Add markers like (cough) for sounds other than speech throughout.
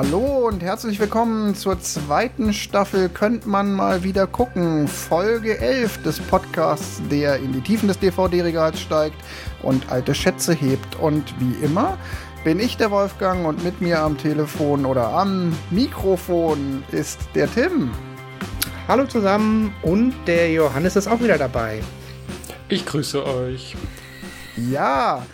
Hallo und herzlich willkommen zur zweiten Staffel Könnt man mal wieder gucken. Folge 11 des Podcasts, der in die Tiefen des DVD-Regals steigt und alte Schätze hebt. Und wie immer bin ich der Wolfgang und mit mir am Telefon oder am Mikrofon ist der Tim. Hallo zusammen und der Johannes ist auch wieder dabei. Ich grüße euch. Ja,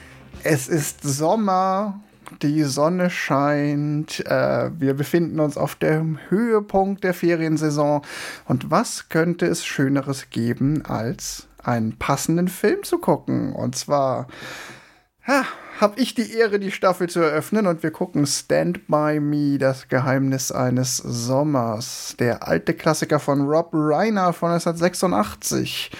es ist Sommer die Sonne scheint, äh, wir befinden uns auf dem Höhepunkt der Feriensaison. Und was könnte es Schöneres geben, als einen passenden Film zu gucken? Und zwar ha, habe ich die Ehre, die Staffel zu eröffnen und wir gucken Stand By Me, das Geheimnis eines Sommers. Der alte Klassiker von Rob Reiner von 1986.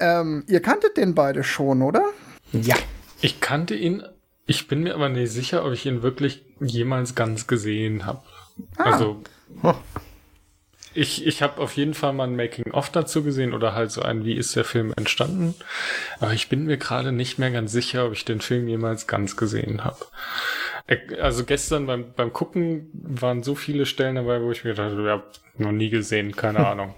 Ähm, ihr kanntet den beide schon, oder? Ja. Ich kannte ihn ich bin mir aber nicht sicher, ob ich ihn wirklich jemals ganz gesehen habe. Ah. Also ich, ich habe auf jeden Fall mal ein Making-of dazu gesehen oder halt so ein, wie ist der Film entstanden. Aber ich bin mir gerade nicht mehr ganz sicher, ob ich den Film jemals ganz gesehen habe. Also gestern beim, beim Gucken waren so viele Stellen dabei, wo ich mir dachte, ich habe noch nie gesehen, keine (laughs) Ahnung.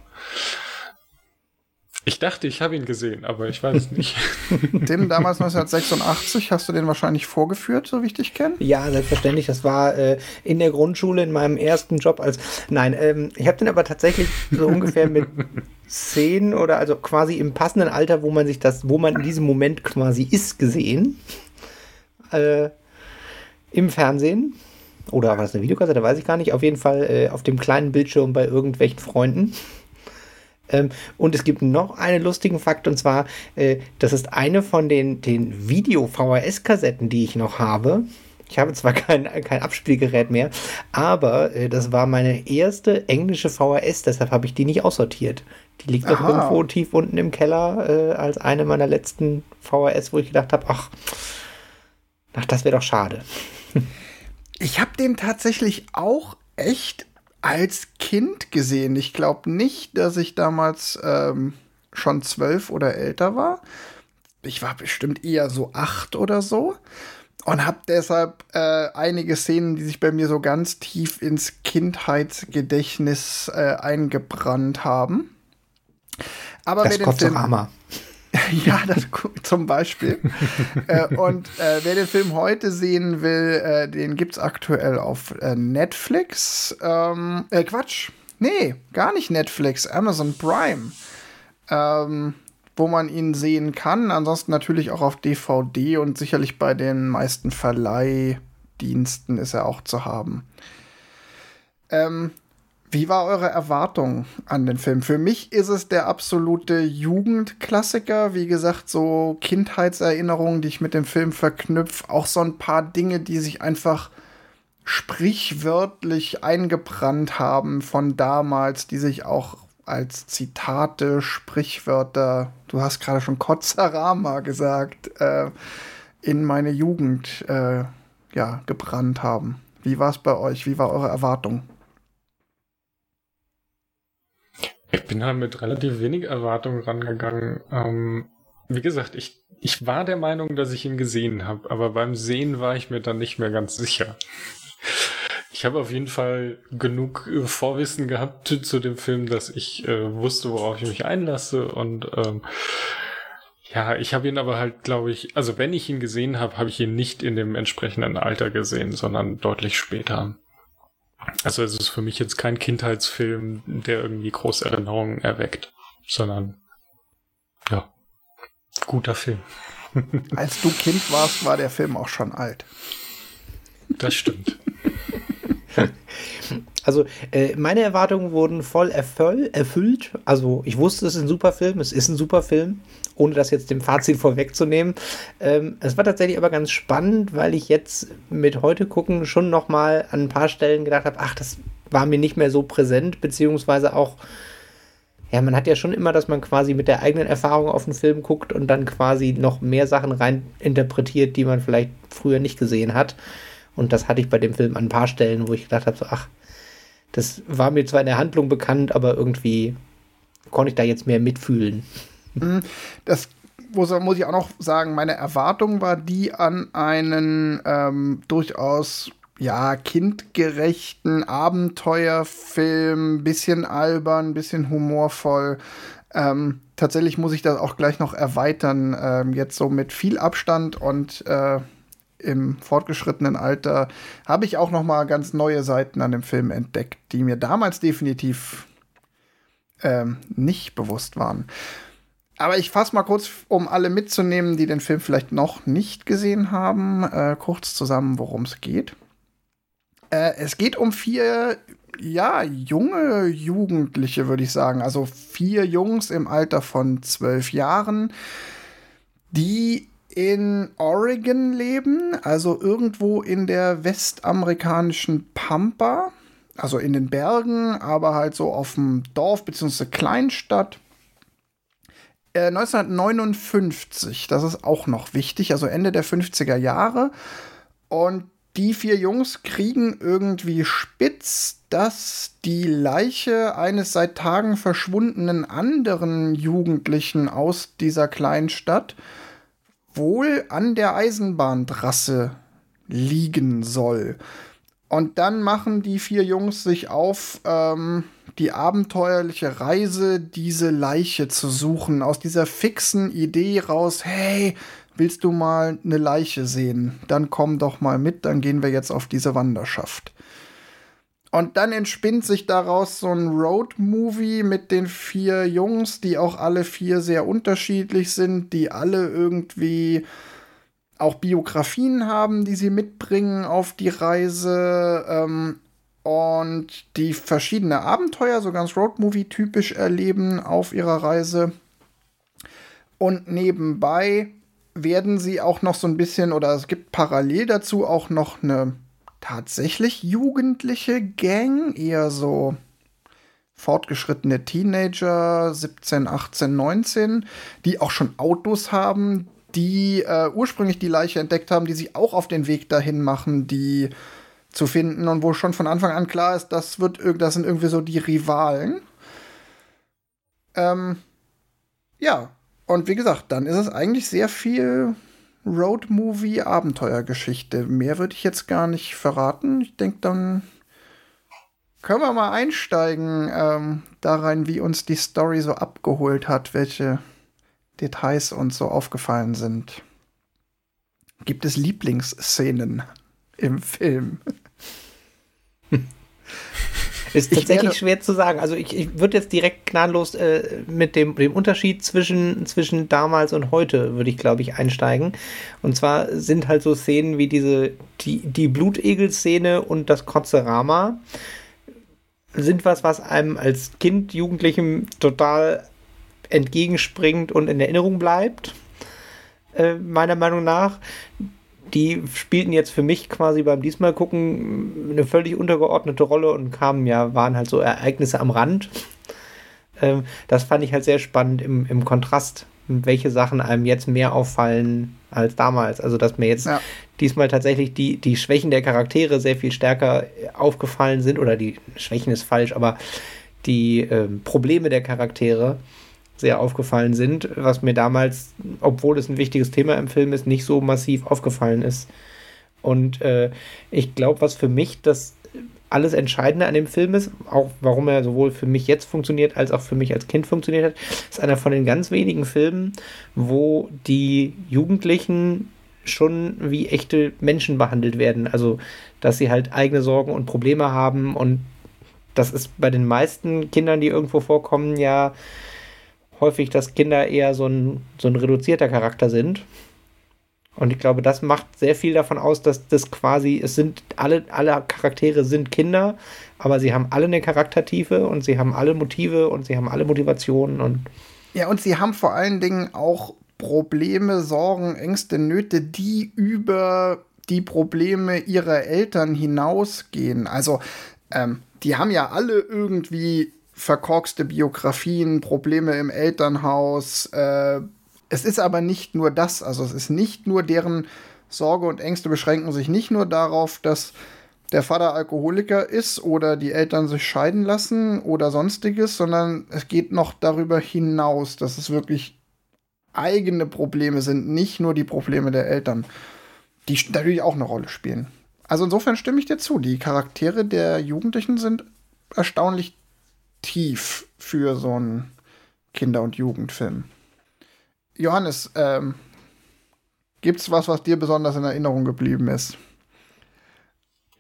Ich dachte, ich habe ihn gesehen, aber ich weiß es nicht. (laughs) Tim, damals 1986, hast du den wahrscheinlich vorgeführt, so wie ich dich kenne? Ja, selbstverständlich. Das war äh, in der Grundschule in meinem ersten Job als. Nein, ähm, ich habe den aber tatsächlich so ungefähr mit (laughs) zehn oder also quasi im passenden Alter, wo man sich das, wo man in diesem Moment quasi ist, gesehen. Äh, Im Fernsehen. Oder war das eine Videokassette? Weiß ich gar nicht. Auf jeden Fall äh, auf dem kleinen Bildschirm bei irgendwelchen Freunden. Ähm, und es gibt noch einen lustigen Fakt, und zwar, äh, das ist eine von den, den Video-VHS-Kassetten, die ich noch habe. Ich habe zwar (laughs) kein, kein Abspielgerät mehr, aber äh, das war meine erste englische VHS, deshalb habe ich die nicht aussortiert. Die liegt doch irgendwo tief unten im Keller äh, als eine meiner letzten VHS, wo ich gedacht habe, ach, ach, das wäre doch schade. (laughs) Ich habe den tatsächlich auch echt als Kind gesehen. Ich glaube nicht, dass ich damals ähm, schon zwölf oder älter war. Ich war bestimmt eher so acht oder so und habe deshalb äh, einige Szenen, die sich bei mir so ganz tief ins Kindheitsgedächtnis äh, eingebrannt haben. Aber das wer den Film, (laughs) ja, das, zum Beispiel. äh, und äh, wer den Film heute sehen will, äh, den es aktuell auf äh, Netflix. Ähm, äh, Quatsch. Nee, gar nicht Netflix, Amazon Prime. Ähm, wo man ihn sehen kann. Ansonsten natürlich auch auf DVD und sicherlich bei den meisten Verleihdiensten ist er auch zu haben. Ähm, wie war eure Erwartung an den Film? Für mich ist es der absolute Jugendklassiker. Wie gesagt, so Kindheitserinnerungen, die ich mit dem Film verknüpfe. Auch so ein paar Dinge, die sich einfach sprichwörtlich eingebrannt haben von damals, die sich auch als Zitate, Sprichwörter, du hast gerade schon Kotzarama gesagt, äh, in meine Jugend äh, ja, gebrannt haben. Wie war es bei euch? Wie war eure Erwartung? Ich bin halt mit relativ wenig Erwartungen rangegangen. Ähm, wie gesagt, ich, ich war der Meinung, dass ich ihn gesehen habe, aber beim Sehen war ich mir dann nicht mehr ganz sicher. Ich habe auf jeden Fall genug äh, Vorwissen gehabt zu dem Film, dass ich äh, wusste, worauf ich mich einlasse und ähm, ja, ich habe ihn aber halt, glaube ich, also wenn ich ihn gesehen habe, habe ich ihn nicht in dem entsprechenden Alter gesehen, sondern deutlich später. Also es ist für mich jetzt kein Kindheitsfilm, der irgendwie große Erinnerungen erweckt, sondern ja, guter Film. (laughs) Als du Kind warst, war der Film auch schon alt. Das stimmt. (laughs) Also äh, meine Erwartungen wurden voll erfüll erfüllt. Also ich wusste, es ist ein super Film, es ist ein super Film, ohne das jetzt dem Fazit (laughs) vorwegzunehmen. Ähm, es war tatsächlich aber ganz spannend, weil ich jetzt mit heute gucken schon noch mal an ein paar Stellen gedacht habe, ach, das war mir nicht mehr so präsent, beziehungsweise auch ja, man hat ja schon immer, dass man quasi mit der eigenen Erfahrung auf den Film guckt und dann quasi noch mehr Sachen rein interpretiert, die man vielleicht früher nicht gesehen hat. Und das hatte ich bei dem Film an ein paar Stellen, wo ich gedacht habe, so, ach, das war mir zwar in der Handlung bekannt, aber irgendwie konnte ich da jetzt mehr mitfühlen. Mhm. Das muss, muss ich auch noch sagen, meine Erwartung war die an einen ähm, durchaus ja, kindgerechten Abenteuerfilm, bisschen albern, bisschen humorvoll. Ähm, tatsächlich muss ich das auch gleich noch erweitern, ähm, jetzt so mit viel Abstand und äh, im fortgeschrittenen Alter habe ich auch noch mal ganz neue Seiten an dem Film entdeckt, die mir damals definitiv ähm, nicht bewusst waren. Aber ich fasse mal kurz, um alle mitzunehmen, die den Film vielleicht noch nicht gesehen haben, äh, kurz zusammen, worum es geht. Äh, es geht um vier, ja, junge Jugendliche, würde ich sagen. Also vier Jungs im Alter von zwölf Jahren, die in Oregon leben, also irgendwo in der westamerikanischen Pampa, also in den Bergen, aber halt so auf dem Dorf bzw. Kleinstadt. Äh, 1959, das ist auch noch wichtig, also Ende der 50er Jahre. Und die vier Jungs kriegen irgendwie spitz, dass die Leiche eines seit Tagen verschwundenen anderen Jugendlichen aus dieser Kleinstadt wohl an der Eisenbahntrasse liegen soll. Und dann machen die vier Jungs sich auf ähm, die abenteuerliche Reise, diese Leiche zu suchen. Aus dieser fixen Idee raus, hey, willst du mal eine Leiche sehen? Dann komm doch mal mit, dann gehen wir jetzt auf diese Wanderschaft. Und dann entspinnt sich daraus so ein Road-Movie mit den vier Jungs, die auch alle vier sehr unterschiedlich sind, die alle irgendwie auch Biografien haben, die sie mitbringen auf die Reise ähm, und die verschiedene Abenteuer, so ganz Road-Movie-typisch erleben auf ihrer Reise. Und nebenbei werden sie auch noch so ein bisschen, oder es gibt parallel dazu auch noch eine tatsächlich jugendliche Gang, eher so fortgeschrittene Teenager, 17, 18, 19, die auch schon Autos haben, die äh, ursprünglich die Leiche entdeckt haben, die sich auch auf den Weg dahin machen, die zu finden und wo schon von Anfang an klar ist, das wird das sind irgendwie so die Rivalen. Ähm, ja, und wie gesagt, dann ist es eigentlich sehr viel Road-Movie-Abenteuergeschichte. Mehr würde ich jetzt gar nicht verraten. Ich denke, dann können wir mal einsteigen ähm, da wie uns die Story so abgeholt hat, welche Details uns so aufgefallen sind. Gibt es Lieblingsszenen im Film? (laughs) Ist tatsächlich schwer zu sagen. Also ich, ich würde jetzt direkt gnadenlos äh, mit dem, dem Unterschied zwischen, zwischen damals und heute, würde ich, glaube ich, einsteigen. Und zwar sind halt so Szenen wie diese, die, die Blutegel-Szene und das Kotzerama sind was, was einem als Kind, Jugendlichem total entgegenspringt und in Erinnerung bleibt. Äh, meiner Meinung nach die spielten jetzt für mich quasi beim diesmal gucken eine völlig untergeordnete Rolle und kamen ja, waren halt so Ereignisse am Rand. Ähm, das fand ich halt sehr spannend im, im Kontrast, welche Sachen einem jetzt mehr auffallen als damals. Also, dass mir jetzt ja. diesmal tatsächlich die, die Schwächen der Charaktere sehr viel stärker aufgefallen sind, oder die Schwächen ist falsch, aber die ähm, Probleme der Charaktere sehr aufgefallen sind, was mir damals, obwohl es ein wichtiges Thema im Film ist, nicht so massiv aufgefallen ist. Und äh, ich glaube, was für mich das alles Entscheidende an dem Film ist, auch warum er sowohl für mich jetzt funktioniert, als auch für mich als Kind funktioniert hat, ist einer von den ganz wenigen Filmen, wo die Jugendlichen schon wie echte Menschen behandelt werden. Also, dass sie halt eigene Sorgen und Probleme haben und das ist bei den meisten Kindern, die irgendwo vorkommen, ja häufig, dass Kinder eher so ein, so ein reduzierter Charakter sind. Und ich glaube, das macht sehr viel davon aus, dass das quasi, es sind alle, alle Charaktere sind Kinder, aber sie haben alle eine Charaktertiefe und sie haben alle Motive und sie haben alle Motivationen und. Ja, und sie haben vor allen Dingen auch Probleme, Sorgen, Ängste, Nöte, die über die Probleme ihrer Eltern hinausgehen. Also, ähm, die haben ja alle irgendwie verkorkste Biografien, Probleme im Elternhaus. Äh, es ist aber nicht nur das, also es ist nicht nur deren Sorge und Ängste beschränken sich nicht nur darauf, dass der Vater Alkoholiker ist oder die Eltern sich scheiden lassen oder sonstiges, sondern es geht noch darüber hinaus, dass es wirklich eigene Probleme sind, nicht nur die Probleme der Eltern, die natürlich auch eine Rolle spielen. also insofern stimme ich dir zu. Die Charaktere der Jugendlichen sind erstaunlich tief für so einen Kinder- und Jugendfilm. Johannes, ähm, gibt's was, was dir besonders in Erinnerung geblieben ist?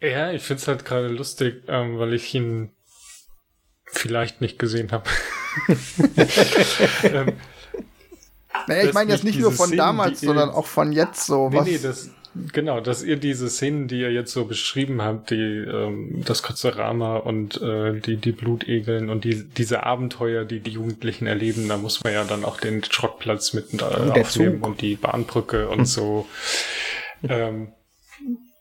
Ja, ich finde es halt gerade lustig, ähm, weil ich ihn vielleicht nicht gesehen habe. (laughs) ähm, naja, ich meine jetzt nicht nur von Szenen, damals, sondern auch von jetzt so. Nee, was nee, das, genau, dass ihr diese Szenen, die ihr jetzt so beschrieben habt, die ähm, das Kotzerama und äh, die, die Blutegeln und die, diese Abenteuer, die die Jugendlichen erleben, da muss man ja dann auch den Schrottplatz mit äh, aufnehmen und die Bahnbrücke und hm. so. Ähm,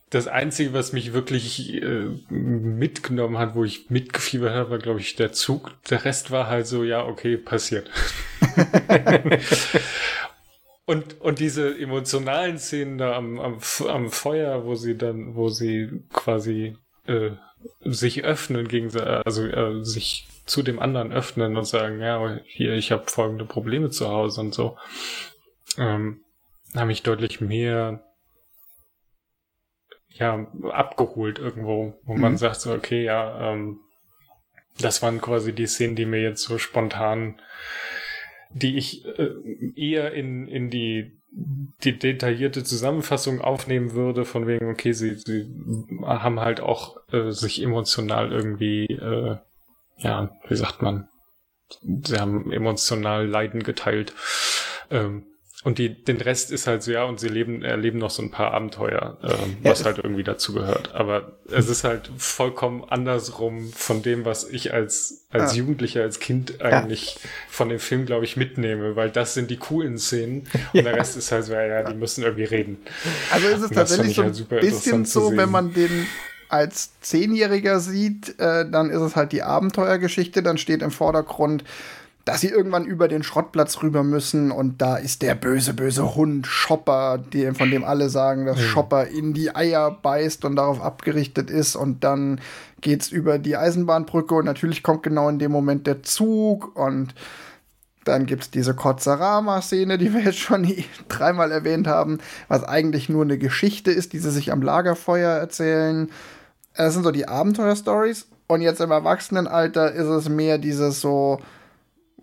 das Einzige, was mich wirklich äh, mitgenommen hat, wo ich mitgefiebert habe, war, glaube ich, der Zug. Der Rest war halt so, ja, okay, passiert. (laughs) (laughs) und, und diese emotionalen Szenen da am, am, am Feuer, wo sie dann, wo sie quasi äh, sich öffnen gegen, also äh, sich zu dem anderen öffnen und sagen, ja, hier, ich habe folgende Probleme zu Hause und so, ähm, haben mich deutlich mehr ja, abgeholt irgendwo, wo mhm. man sagt so, okay, ja, ähm, das waren quasi die Szenen, die mir jetzt so spontan, die ich äh, eher in, in die, die detaillierte Zusammenfassung aufnehmen würde, von wegen, okay, sie, sie haben halt auch äh, sich emotional irgendwie, äh, ja, wie sagt man, sie haben emotional Leiden geteilt. Ähm, und die, den Rest ist halt so, ja, und sie leben, erleben noch so ein paar Abenteuer, ähm, ja, was halt irgendwie dazu gehört. Aber es ist halt vollkommen andersrum von dem, was ich als, als ja. Jugendlicher, als Kind eigentlich ja. von dem Film, glaube ich, mitnehme, weil das sind die coolen Szenen und der Rest ist halt so, ja, ja, die müssen irgendwie reden. Also ist es tatsächlich so ein halt bisschen so, wenn man den als Zehnjähriger sieht, äh, dann ist es halt die Abenteuergeschichte, dann steht im Vordergrund, dass sie irgendwann über den Schrottplatz rüber müssen und da ist der böse, böse Hund Shopper, die, von dem alle sagen, dass Shopper in die Eier beißt und darauf abgerichtet ist und dann geht's über die Eisenbahnbrücke und natürlich kommt genau in dem Moment der Zug und dann gibt's diese Kotzarama-Szene, die wir jetzt schon (laughs) dreimal erwähnt haben, was eigentlich nur eine Geschichte ist, die sie sich am Lagerfeuer erzählen. Das sind so die Abenteuerstories. Und jetzt im Erwachsenenalter ist es mehr dieses so,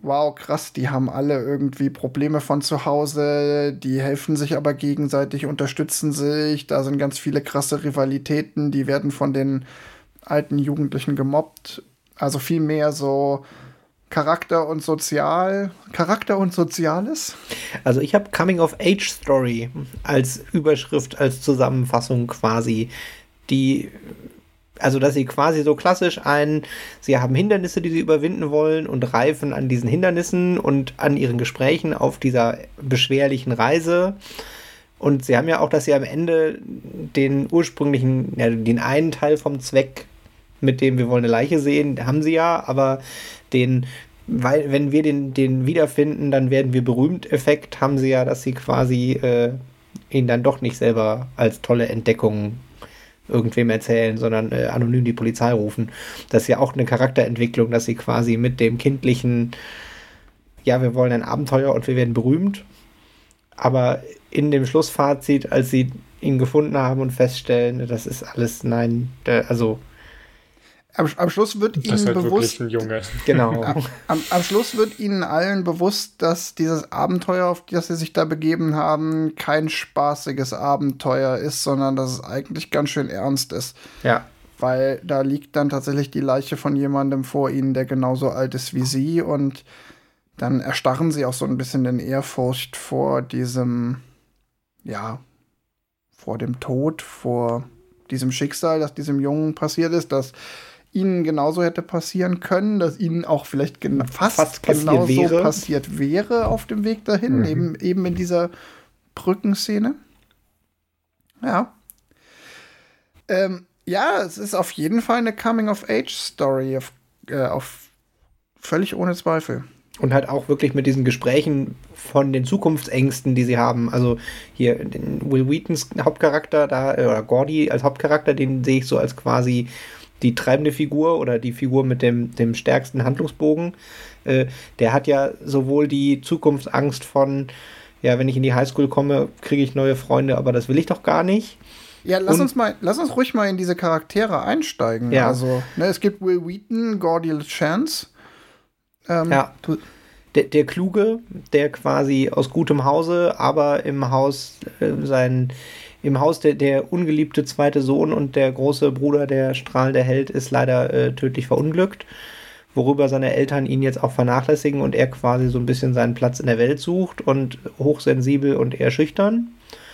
wow, krass, die haben alle irgendwie Probleme von zu Hause, die helfen sich aber gegenseitig, unterstützen sich, da sind ganz viele krasse Rivalitäten, die werden von den alten Jugendlichen gemobbt. Also viel mehr so Charakter und Sozial, Charakter und Soziales. Also ich habe Coming of Age Story als Überschrift, als Zusammenfassung quasi, die also dass sie quasi so klassisch ein, sie haben Hindernisse, die sie überwinden wollen und reifen an diesen Hindernissen und an ihren Gesprächen auf dieser beschwerlichen Reise. Und sie haben ja auch, dass sie am Ende den ursprünglichen, ja, den einen Teil vom Zweck, mit dem wir wollen eine Leiche sehen, haben sie ja, aber den, weil, wenn wir den, den wiederfinden, dann werden wir berühmt Effekt, haben sie ja, dass sie quasi äh, ihn dann doch nicht selber als tolle Entdeckung irgendwem erzählen, sondern äh, anonym die Polizei rufen. Das ist ja auch eine Charakterentwicklung, dass sie quasi mit dem kindlichen, ja, wir wollen ein Abenteuer und wir werden berühmt, aber in dem Schlussfazit, als sie ihn gefunden haben und feststellen, das ist alles, nein, also am, am Schluss wird ihnen halt bewusst. Genau. (laughs) Am, am, Schluss wird ihnen allen bewusst, dass dieses Abenteuer, auf das sie sich da begeben haben, kein spaßiges Abenteuer ist, sondern dass es eigentlich ganz schön ernst ist. Ja. Weil da liegt dann tatsächlich die Leiche von jemandem vor ihnen, der genauso alt ist wie sie und dann erstarren sie auch so ein bisschen in Ehrfurcht vor diesem, ja, vor dem Tod, vor diesem Schicksal, das diesem Jungen passiert ist, dass ihnen genauso hätte passieren können, dass ihnen auch vielleicht gen fast, fast genauso wäre. passiert wäre auf dem Weg dahin, mhm. eben, eben in dieser Brückenszene. Ja. Ähm, ja, es ist auf jeden Fall eine Coming-of-Age-Story, auf, äh, auf völlig ohne Zweifel. Und halt auch wirklich mit diesen Gesprächen von den Zukunftsängsten, die sie haben. Also hier den Will Wheatons Hauptcharakter, da, oder Gordy als Hauptcharakter, den sehe ich so als quasi die treibende Figur oder die Figur mit dem, dem stärksten Handlungsbogen, äh, der hat ja sowohl die Zukunftsangst von, ja, wenn ich in die Highschool komme, kriege ich neue Freunde, aber das will ich doch gar nicht. Ja, lass uns mal, lass uns ruhig mal in diese Charaktere einsteigen. Ja. Also, ne, es gibt Will Wheaton, Gordy LeChance. Ähm, ja. Der, der, Kluge, der quasi aus gutem Hause, aber im Haus äh, sein, im Haus der, der ungeliebte zweite Sohn und der große Bruder, der strahlende Held, ist leider äh, tödlich verunglückt worüber seine Eltern ihn jetzt auch vernachlässigen und er quasi so ein bisschen seinen Platz in der Welt sucht und hochsensibel und eher schüchtern.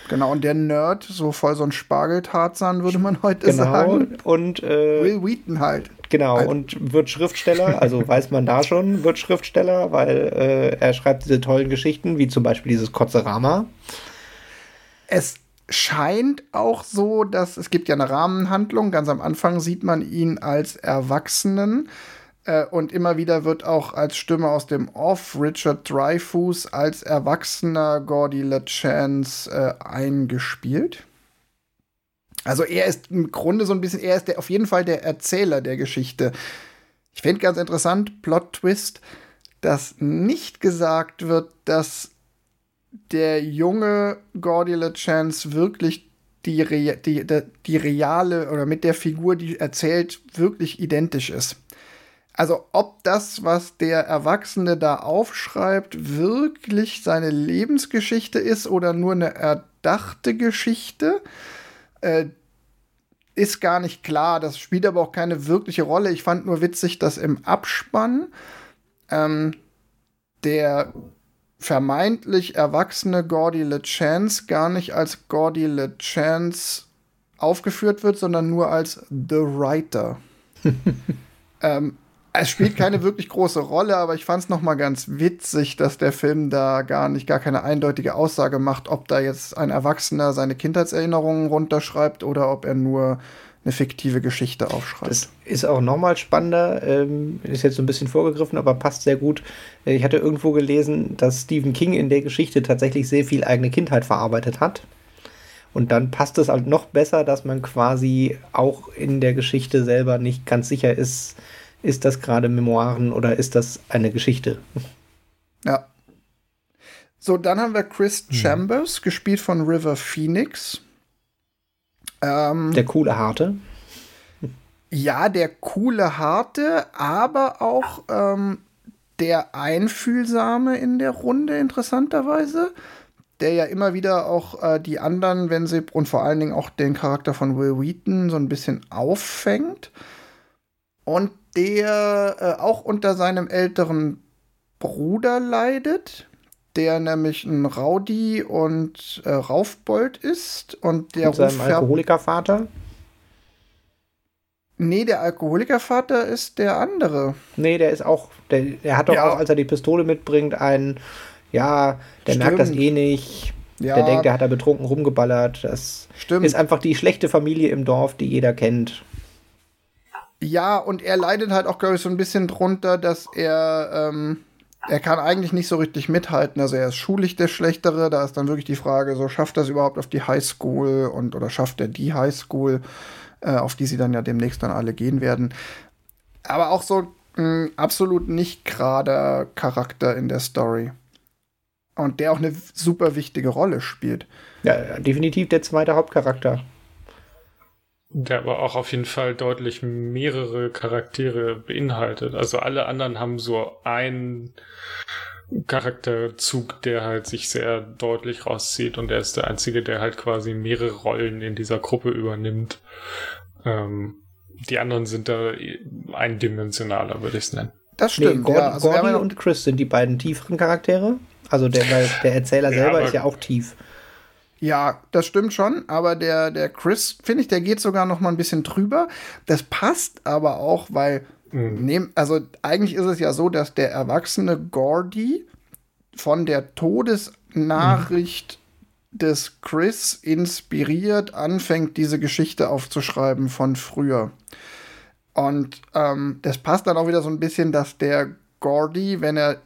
Genau, und der Nerd, so voll so ein Spargeltarzan, würde man heute genau, sagen. Und äh, Will Wheaton halt. Genau, halt. und wird Schriftsteller, also (laughs) weiß man da schon, wird Schriftsteller, weil äh, er schreibt diese tollen Geschichten, wie zum Beispiel dieses Kotzerama. Es scheint auch so, dass es gibt ja eine Rahmenhandlung. Ganz am Anfang sieht man ihn als Erwachsenen äh, und immer wieder wird auch als Stimme aus dem Off Richard Dreyfuss als erwachsener Gordy LeChance äh, eingespielt. Also er ist im Grunde so ein bisschen, er ist der, auf jeden Fall der Erzähler der Geschichte. Ich finde ganz interessant, Plot Twist, dass nicht gesagt wird, dass der junge Gordy LeChance wirklich die, die, die, die reale oder mit der Figur, die erzählt, wirklich identisch ist also ob das, was der Erwachsene da aufschreibt, wirklich seine Lebensgeschichte ist oder nur eine erdachte Geschichte, äh, ist gar nicht klar. Das spielt aber auch keine wirkliche Rolle. Ich fand nur witzig, dass im Abspann ähm, der vermeintlich erwachsene Gordy LeChance gar nicht als Gordy LeChance aufgeführt wird, sondern nur als The Writer. (laughs) ähm, es spielt keine wirklich große Rolle, aber ich fand es noch mal ganz witzig, dass der Film da gar nicht, gar keine eindeutige Aussage macht, ob da jetzt ein Erwachsener seine Kindheitserinnerungen runterschreibt oder ob er nur eine fiktive Geschichte aufschreibt. Das ist auch nochmal spannender, ähm, ist jetzt so ein bisschen vorgegriffen, aber passt sehr gut. Äh, ich hatte irgendwo gelesen, dass Stephen King in der Geschichte tatsächlich sehr viel eigene Kindheit verarbeitet hat. Und dann passt es halt noch besser, dass man quasi auch in der Geschichte selber nicht ganz sicher ist, ist das gerade Memoiren oder ist das eine Geschichte? Ja. So, dann haben wir Chris hm. Chambers, gespielt von River Phoenix. Ähm, der coole Harte. Ja, der coole Harte, aber auch ähm, der Einfühlsame in der Runde, interessanterweise. Der ja immer wieder auch äh, die anderen, wenn sie, und vor allen Dingen auch den Charakter von Will Wheaton so ein bisschen auffängt. Und der äh, auch unter seinem älteren Bruder leidet, der nämlich ein Rowdy und äh, Raufbold ist und der und seinem Alkoholikervater. Nee, der Alkoholikervater ist der andere. Nee, der ist auch, der, der hat doch ja. auch, als er die Pistole mitbringt, ein, ja, der Stimmt. merkt das eh nicht. Ja. Der denkt, der hat da betrunken rumgeballert. Das Stimmt. ist einfach die schlechte Familie im Dorf, die jeder kennt. Ja, und er leidet halt auch, glaube ich, so ein bisschen drunter, dass er, ähm, er kann eigentlich nicht so richtig mithalten. Also er ist schulisch der Schlechtere. Da ist dann wirklich die Frage, so schafft er es überhaupt auf die Highschool und oder schafft er die Highschool, äh, auf die sie dann ja demnächst dann alle gehen werden. Aber auch so ein absolut nicht gerader Charakter in der Story. Und der auch eine super wichtige Rolle spielt. Ja, definitiv der zweite Hauptcharakter. Der aber auch auf jeden Fall deutlich mehrere Charaktere beinhaltet. Also alle anderen haben so einen Charakterzug, der halt sich sehr deutlich rauszieht und er ist der einzige, der halt quasi mehrere Rollen in dieser Gruppe übernimmt. Ähm, die anderen sind da eindimensionaler, würde ich es nennen. Das stimmt. Nee, Gordon, ja, also Gordon und Chris sind die beiden tieferen Charaktere. Also der, der Erzähler ja, selber ist ja auch tief. Ja, das stimmt schon, aber der, der Chris, finde ich, der geht sogar noch mal ein bisschen drüber. Das passt aber auch, weil, mhm. nehm, also eigentlich ist es ja so, dass der erwachsene Gordy von der Todesnachricht mhm. des Chris inspiriert anfängt, diese Geschichte aufzuschreiben von früher. Und ähm, das passt dann auch wieder so ein bisschen, dass der Gordy, wenn er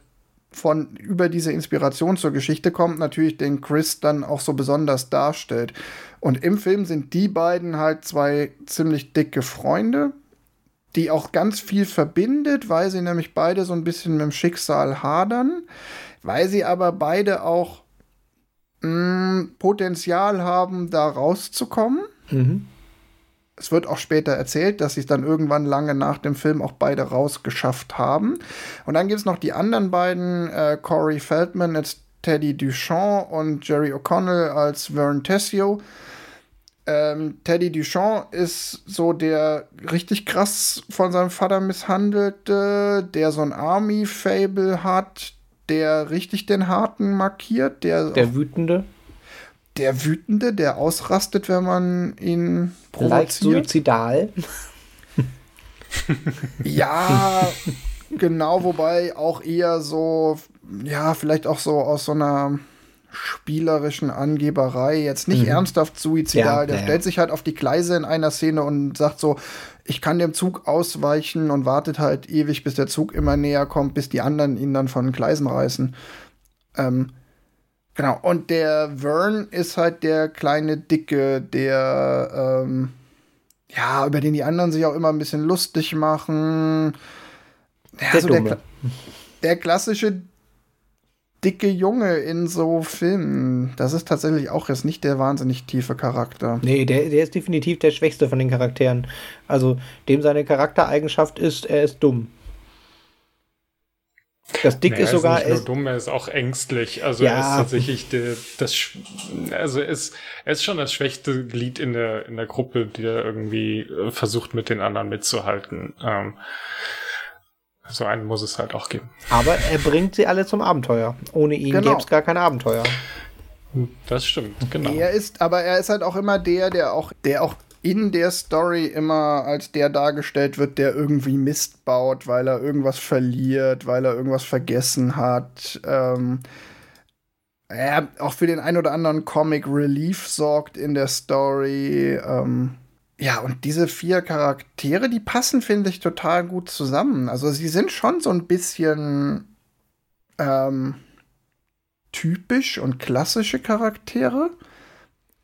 von über diese Inspiration zur Geschichte kommt, natürlich den Chris dann auch so besonders darstellt. Und im Film sind die beiden halt zwei ziemlich dicke Freunde, die auch ganz viel verbindet, weil sie nämlich beide so ein bisschen mit dem Schicksal hadern, weil sie aber beide auch mh, mm, Potenzial haben, da rauszukommen. Mhm. Es wird auch später erzählt, dass sie es dann irgendwann lange nach dem Film auch beide rausgeschafft haben. Und dann gibt es noch die anderen beiden, äh, Corey Feldman als Teddy Duchamp und Jerry O'Connell als Vern Tessio. Ähm, Teddy Duchamp ist so der richtig krass von seinem Vater misshandelte, der so ein Army-Fable hat, der richtig den Harten markiert. Der, der Wütende. Der Wütende, der ausrastet, wenn man ihn provoziert. Leicht suizidal. ja, genau, wobei auch eher so, ja, vielleicht auch so aus so einer spielerischen Angeberei, jetzt nicht mhm. ernsthaft suizidal. Ja, der ja. stellt sich halt auf die Gleise in einer Szene und sagt so, ich kann dem Zug ausweichen und wartet halt ewig, bis der Zug immer näher kommt, bis die anderen ihn dann von den Gleisen reißen. Ähm, genau, und der Vern ist halt der kleine Dicke, der, ähm, ja, über den die anderen sich auch immer ein bisschen lustig machen. Ja, der, so der, der klassische dicke Junge in so Filmen. Das ist tatsächlich auch jetzt nicht der wahnsinnig tiefe Charakter. Nee, der, der ist definitiv der schwächste von den Charakteren. Also, dem seine Charaktereigenschaft ist, er ist dumm. Das Dick nee, ist sogar. Er ist nicht nur dumm, er ist auch ängstlich. Also ja. er ist tatsächlich der, das, also er ist, er ist schon das schwächste Glied in der, in der Gruppe, die da irgendwie äh, versucht, mit den anderen mitzuhalten. Ähm, so einen muss es halt auch geben. Aber er bringt sie alle zum Abenteuer. Ohne ihn genau. gäbe es gar kein Abenteuer. Das stimmt, genau. Er ist, aber er ist halt auch immer der, der auch, der auch in der Story immer als der dargestellt wird, der irgendwie Mist baut, weil er irgendwas verliert, weil er irgendwas vergessen hat. Ähm, er auch für den ein oder anderen Comic Relief sorgt in der Story. Ähm, ja, und diese vier Charaktere, die passen, finde ich, total gut zusammen. Also sie sind schon so ein bisschen ähm, typisch und klassische Charaktere.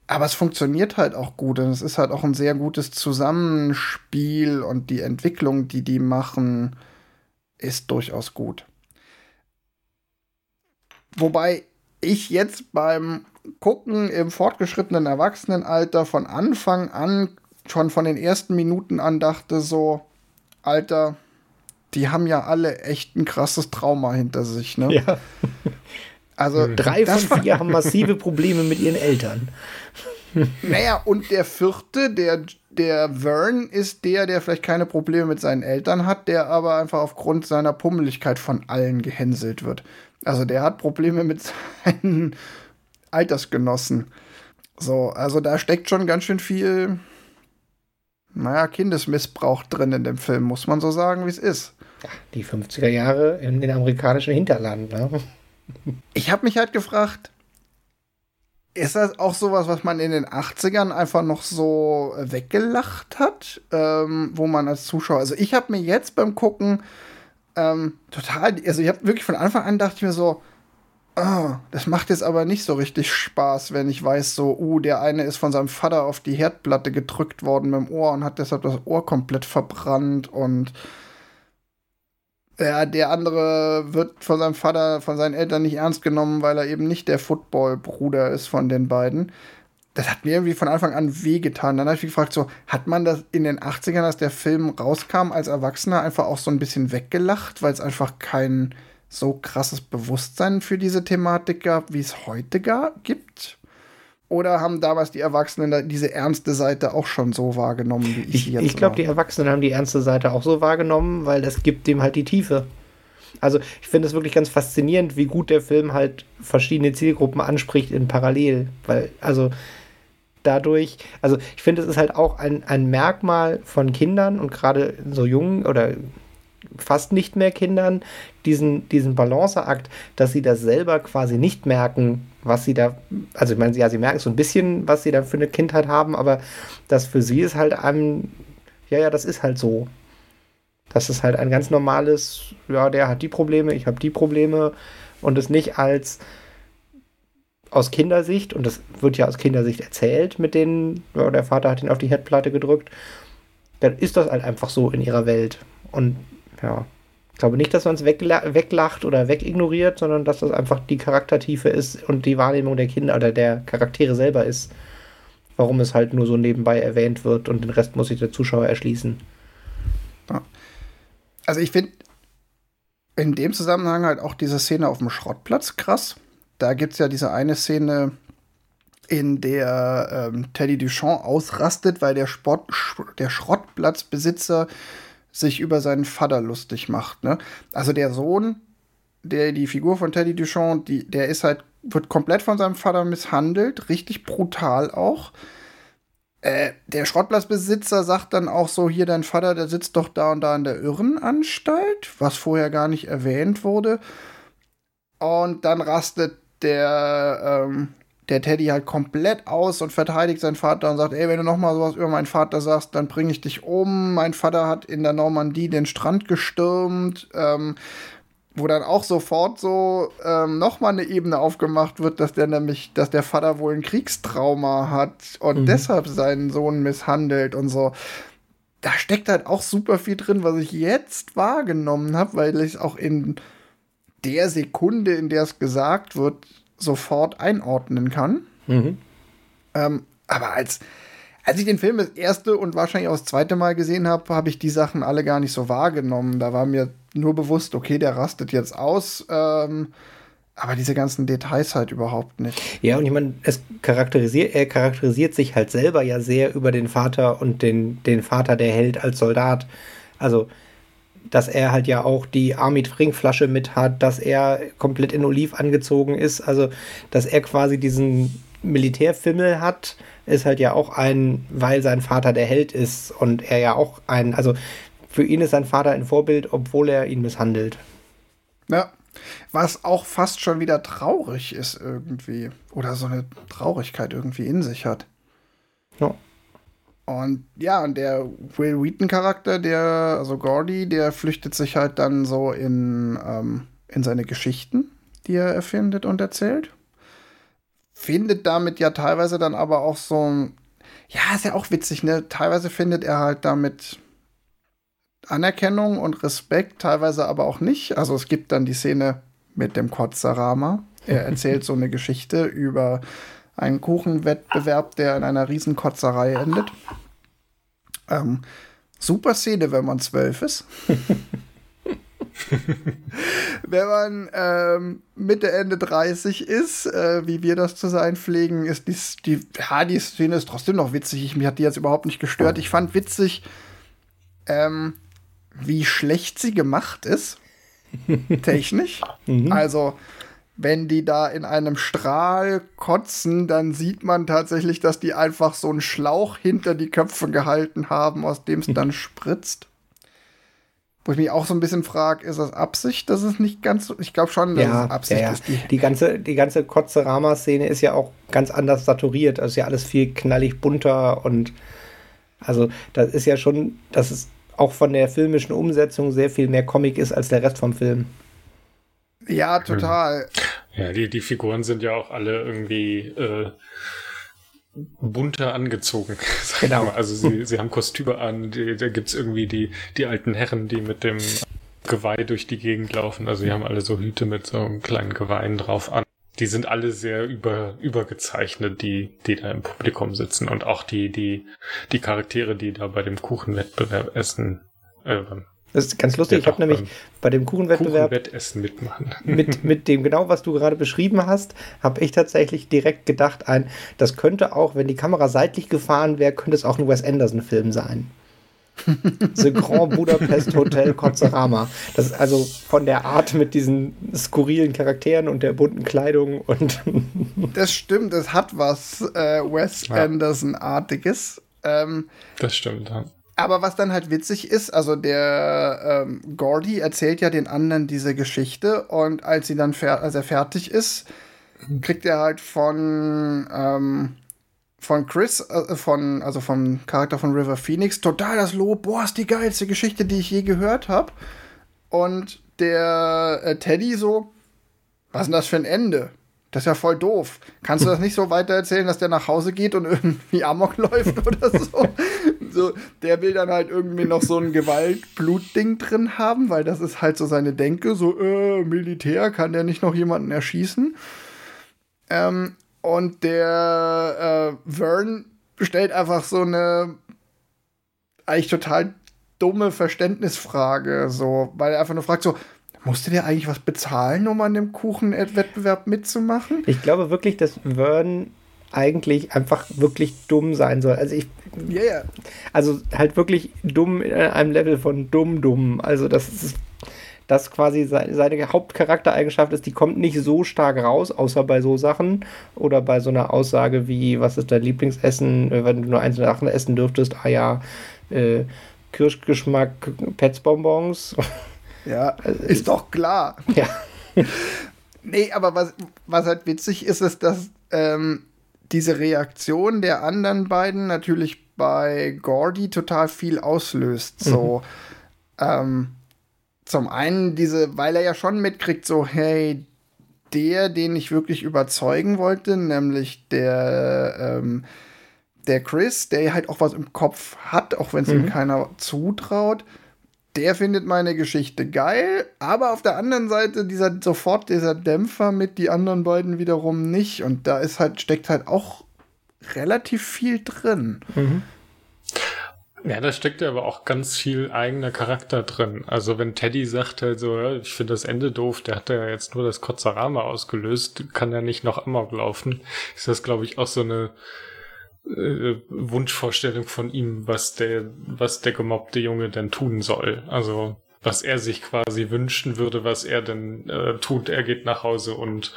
Aber es funktioniert halt auch gut und es ist halt auch ein sehr gutes Zusammenspiel und die Entwicklung, die die machen, ist durchaus gut. Wobei ich jetzt beim Gucken im fortgeschrittenen Erwachsenenalter von Anfang an schon von den ersten Minuten an dachte so, Alter, die haben ja alle echt ein krasses Trauma hinter sich, ne? Ja. (laughs) Also drei von vier haben massive Probleme mit ihren Eltern. (laughs) Naja, und der vierte, der, der Vern, ist der, der vielleicht keine Probleme mit seinen Eltern hat, der aber einfach aufgrund seiner Pummeligkeit von allen gehänselt wird. Also der hat Probleme mit seinen Altersgenossen. So, also da steckt schon ganz schön viel naja, Kindesmissbrauch drin in dem Film, muss man so sagen, wie es ist. Ja, die 50er Jahre in den amerikanischen Hinterland. Ne? Ich habe mich halt gefragt, ist das auch sowas, was man in den 80ern einfach noch so weggelacht hat, ähm, wo man als Zuschauer, also ich habe mir jetzt beim Gucken ähm, total, also ich habe wirklich von Anfang an dachte ich mir so, Ah, das macht jetzt aber nicht so richtig Spaß, wenn ich weiß, so, uh, der eine ist von seinem Vater auf die Herdplatte gedrückt worden mit dem Ohr und hat deshalb das Ohr komplett verbrannt und ja, der andere wird von seinem Vater, von seinen Eltern nicht ernst genommen, weil er eben nicht der Football-Bruder ist von den beiden. Das hat mir irgendwie von Anfang an wehgetan. Dann habe ich mich gefragt, so, hat man das in den 80ern, als der Film rauskam, als Erwachsener einfach auch so ein bisschen weggelacht, weil es einfach kein so krasses Bewusstsein für diese Thematik gab, wie es heute gar gibt? Oder haben damals die Erwachsenen diese ernste Seite auch schon so wahrgenommen, wie ich, ich jetzt? Ich glaube, die Erwachsenen haben die ernste Seite auch so wahrgenommen, weil das gibt dem halt die Tiefe. Also ich finde es wirklich ganz faszinierend, wie gut der Film halt verschiedene Zielgruppen anspricht in Parallel. Weil, also dadurch, also ich finde, es ist halt auch ein, ein Merkmal von Kindern und gerade so jungen oder fast nicht mehr Kindern diesen, diesen Balanceakt, dass sie das selber quasi nicht merken, was sie da, also ich meine, ja, sie merken so ein bisschen, was sie da für eine Kindheit haben, aber das für sie ist halt ein, ja, ja, das ist halt so. Das ist halt ein ganz normales, ja, der hat die Probleme, ich habe die Probleme und es nicht als aus Kindersicht, und das wird ja aus Kindersicht erzählt, mit denen, ja, der Vater hat ihn auf die Herdplatte gedrückt, dann ist das halt einfach so in ihrer Welt. Und ja. Ich glaube nicht, dass man es weglacht oder wegignoriert, sondern dass das einfach die Charaktertiefe ist und die Wahrnehmung der Kinder oder der Charaktere selber ist, warum es halt nur so nebenbei erwähnt wird und den Rest muss sich der Zuschauer erschließen. Also ich finde in dem Zusammenhang halt auch diese Szene auf dem Schrottplatz krass. Da gibt es ja diese eine Szene, in der ähm, Teddy Duchamp ausrastet, weil der, Sport, der Schrottplatzbesitzer sich über seinen Vater lustig macht. Ne? Also der Sohn, der die Figur von Teddy Duchamp, die, der ist halt, wird komplett von seinem Vater misshandelt, richtig brutal auch. Äh, der Schrottplatzbesitzer sagt dann auch so, hier dein Vater, der sitzt doch da und da in der Irrenanstalt, was vorher gar nicht erwähnt wurde. Und dann rastet der, ähm, der Teddy halt komplett aus und verteidigt seinen Vater und sagt, ey, wenn du noch mal sowas über meinen Vater sagst, dann bringe ich dich um. Mein Vater hat in der Normandie den Strand gestürmt. Ähm, wo dann auch sofort so ähm, nochmal eine Ebene aufgemacht wird, dass der nämlich, dass der Vater wohl ein Kriegstrauma hat und mhm. deshalb seinen Sohn misshandelt und so. Da steckt halt auch super viel drin, was ich jetzt wahrgenommen habe, weil ich auch in der Sekunde, in der es gesagt wird, sofort einordnen kann. Mhm. Ähm, aber als, als ich den Film das erste und wahrscheinlich auch das zweite Mal gesehen habe, habe ich die Sachen alle gar nicht so wahrgenommen. Da war mir nur bewusst, okay, der rastet jetzt aus. Ähm, aber diese ganzen Details halt überhaupt nicht. Ja, und ich meine, es charakterisiert, er charakterisiert sich halt selber ja sehr über den Vater und den, den Vater, der hält als Soldat. Also, dass er halt ja auch die Armid Frink-Flasche mit hat, dass er komplett in Oliv angezogen ist, also dass er quasi diesen Militärfimmel hat, ist halt ja auch ein, weil sein Vater der Held ist und er ja auch ein, also für ihn ist sein Vater ein Vorbild, obwohl er ihn misshandelt. Ja. Was auch fast schon wieder traurig ist irgendwie. Oder so eine Traurigkeit irgendwie in sich hat. Ja. Und ja, und der Will Wheaton-Charakter, der, also Gordy, der flüchtet sich halt dann so in, ähm, in seine Geschichten, die er erfindet und erzählt. Findet damit ja teilweise dann aber auch so ein. Ja, ist ja auch witzig, ne? Teilweise findet er halt damit Anerkennung und Respekt, teilweise aber auch nicht. Also es gibt dann die Szene mit dem Kotzerama. Er (laughs) erzählt so eine Geschichte über einen Kuchenwettbewerb, der in einer riesen Kotzerei endet. Ähm, super Szene, wenn man zwölf ist. (laughs) wenn man ähm, Mitte, Ende 30 ist, äh, wie wir das zu sein pflegen, ist die, die, ja, die Szene ist trotzdem noch witzig. Ich, mich hat die jetzt überhaupt nicht gestört. Ich fand witzig, ähm, wie schlecht sie gemacht ist. (laughs) technisch. Mhm. Also, wenn die da in einem Strahl kotzen, dann sieht man tatsächlich, dass die einfach so einen Schlauch hinter die Köpfe gehalten haben, aus dem es dann (laughs) spritzt. Wo ich mich auch so ein bisschen frage, ist das Absicht, dass es nicht ganz so. Ich glaube schon, dass ja, es Absicht ja, ja. ist. Die, die ganze, die ganze Kotzerama-Szene ist ja auch ganz anders saturiert. Also ist ja alles viel knallig bunter und also das ist ja schon, das ist auch von der filmischen Umsetzung sehr viel mehr Comic ist als der Rest vom Film. Ja, total. Ja, die, die Figuren sind ja auch alle irgendwie äh, bunter angezogen. (laughs) Genau. Also sie, sie haben Kostüme an, die, da gibt's irgendwie die, die alten Herren, die mit dem Geweih durch die Gegend laufen. Also sie haben alle so Hüte mit so einem kleinen Geweihen drauf an die sind alle sehr über, übergezeichnet, die, die da im Publikum sitzen und auch die, die, die Charaktere, die da bei dem Kuchenwettbewerb essen. Äh, das ist ganz lustig. Ich habe nämlich bei dem Kuchenwettbewerb Kuchenwettessen mitmachen. (laughs) Mit, mit dem genau, was du gerade beschrieben hast, habe ich tatsächlich direkt gedacht, ein, das könnte auch, wenn die Kamera seitlich gefahren wäre, könnte es auch ein Wes Anderson-Film sein. (laughs) The Grand Budapest Hotel Kotzerama. Das ist also von der Art mit diesen skurrilen Charakteren und der bunten Kleidung und. (laughs) das stimmt, es hat was äh, Wes ja. Anderson-artiges. Ähm, das stimmt, ja. Aber was dann halt witzig ist, also der ähm, Gordy erzählt ja den anderen diese Geschichte und als sie dann als er fertig ist, kriegt er halt von ähm, von Chris, äh, von, also vom Charakter von River Phoenix, total das Lob, boah, ist die geilste Geschichte, die ich je gehört habe. Und der äh, Teddy so, was ist denn das für ein Ende? Das ist ja voll doof. Kannst du das nicht so weiter erzählen, dass der nach Hause geht und (laughs) irgendwie Amok läuft oder so? so? Der will dann halt irgendwie noch so ein Gewalt-Blut-Ding drin haben, weil das ist halt so seine Denke, so, äh, Militär, kann der nicht noch jemanden erschießen? Ähm, und der äh, Vern stellt einfach so eine eigentlich total dumme Verständnisfrage, so, weil er einfach nur fragt so, musste der eigentlich was bezahlen, um an dem Kuchenwettbewerb mitzumachen? Ich glaube wirklich, dass Vern eigentlich einfach wirklich dumm sein soll. Also ich. Yeah. Also halt wirklich dumm in einem Level von dumm, dumm. Also das ist. Das quasi seine Hauptcharaktereigenschaft ist, die kommt nicht so stark raus, außer bei so Sachen oder bei so einer Aussage wie, was ist dein Lieblingsessen, äh, wenn du nur einzelne Sachen essen dürftest, ah ja, äh, Kirschgeschmack, Petsbonbons. (laughs) Ja, ist doch klar. Ja. (laughs) nee, aber was, was halt witzig ist, ist, dass ähm, diese Reaktion der anderen beiden natürlich bei Gordy total viel auslöst. So, mhm. ähm, zum einen diese, weil er ja schon mitkriegt, so, hey, der, den ich wirklich überzeugen wollte, nämlich der, ähm, der Chris, der halt auch was im Kopf hat, auch wenn es mhm. ihm keiner zutraut, der findet meine Geschichte geil, aber auf der anderen Seite dieser sofort dieser Dämpfer mit die anderen beiden wiederum nicht und da ist halt steckt halt auch relativ viel drin. Mhm. Ja, da steckt ja aber auch ganz viel eigener Charakter drin. Also wenn Teddy sagt halt so, ja, ich finde das Ende doof, der hat ja jetzt nur das Kotzarama ausgelöst, kann er nicht noch Amok laufen, ist das glaube ich auch so eine äh, Wunschvorstellung von ihm, was der, was der gemobbte Junge denn tun soll. Also was er sich quasi wünschen würde, was er denn äh, tut. Er geht nach Hause und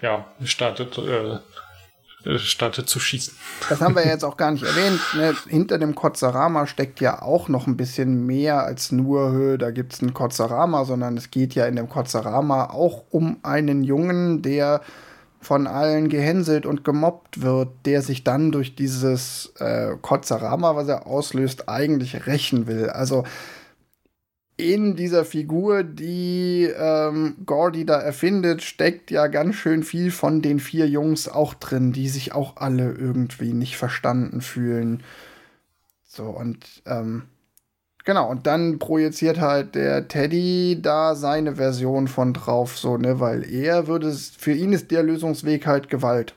ja, startet, äh, startet zu schießen. Das haben wir jetzt auch gar nicht erwähnt. Ne? Hinter dem Kotzarama steckt ja auch noch ein bisschen mehr als nur, da gibt es ein Kotzarama, sondern es geht ja in dem Kotzarama auch um einen Jungen, der von allen gehänselt und gemobbt wird, der sich dann durch dieses äh, Kotzerama, was er auslöst, eigentlich rächen will. Also in dieser Figur, die ähm, Gordy da erfindet, steckt ja ganz schön viel von den vier Jungs auch drin, die sich auch alle irgendwie nicht verstanden fühlen. So, und ähm, Genau, und dann projiziert halt der Teddy da seine Version von drauf, so, ne, weil er würde, für ihn ist der Lösungsweg halt Gewalt.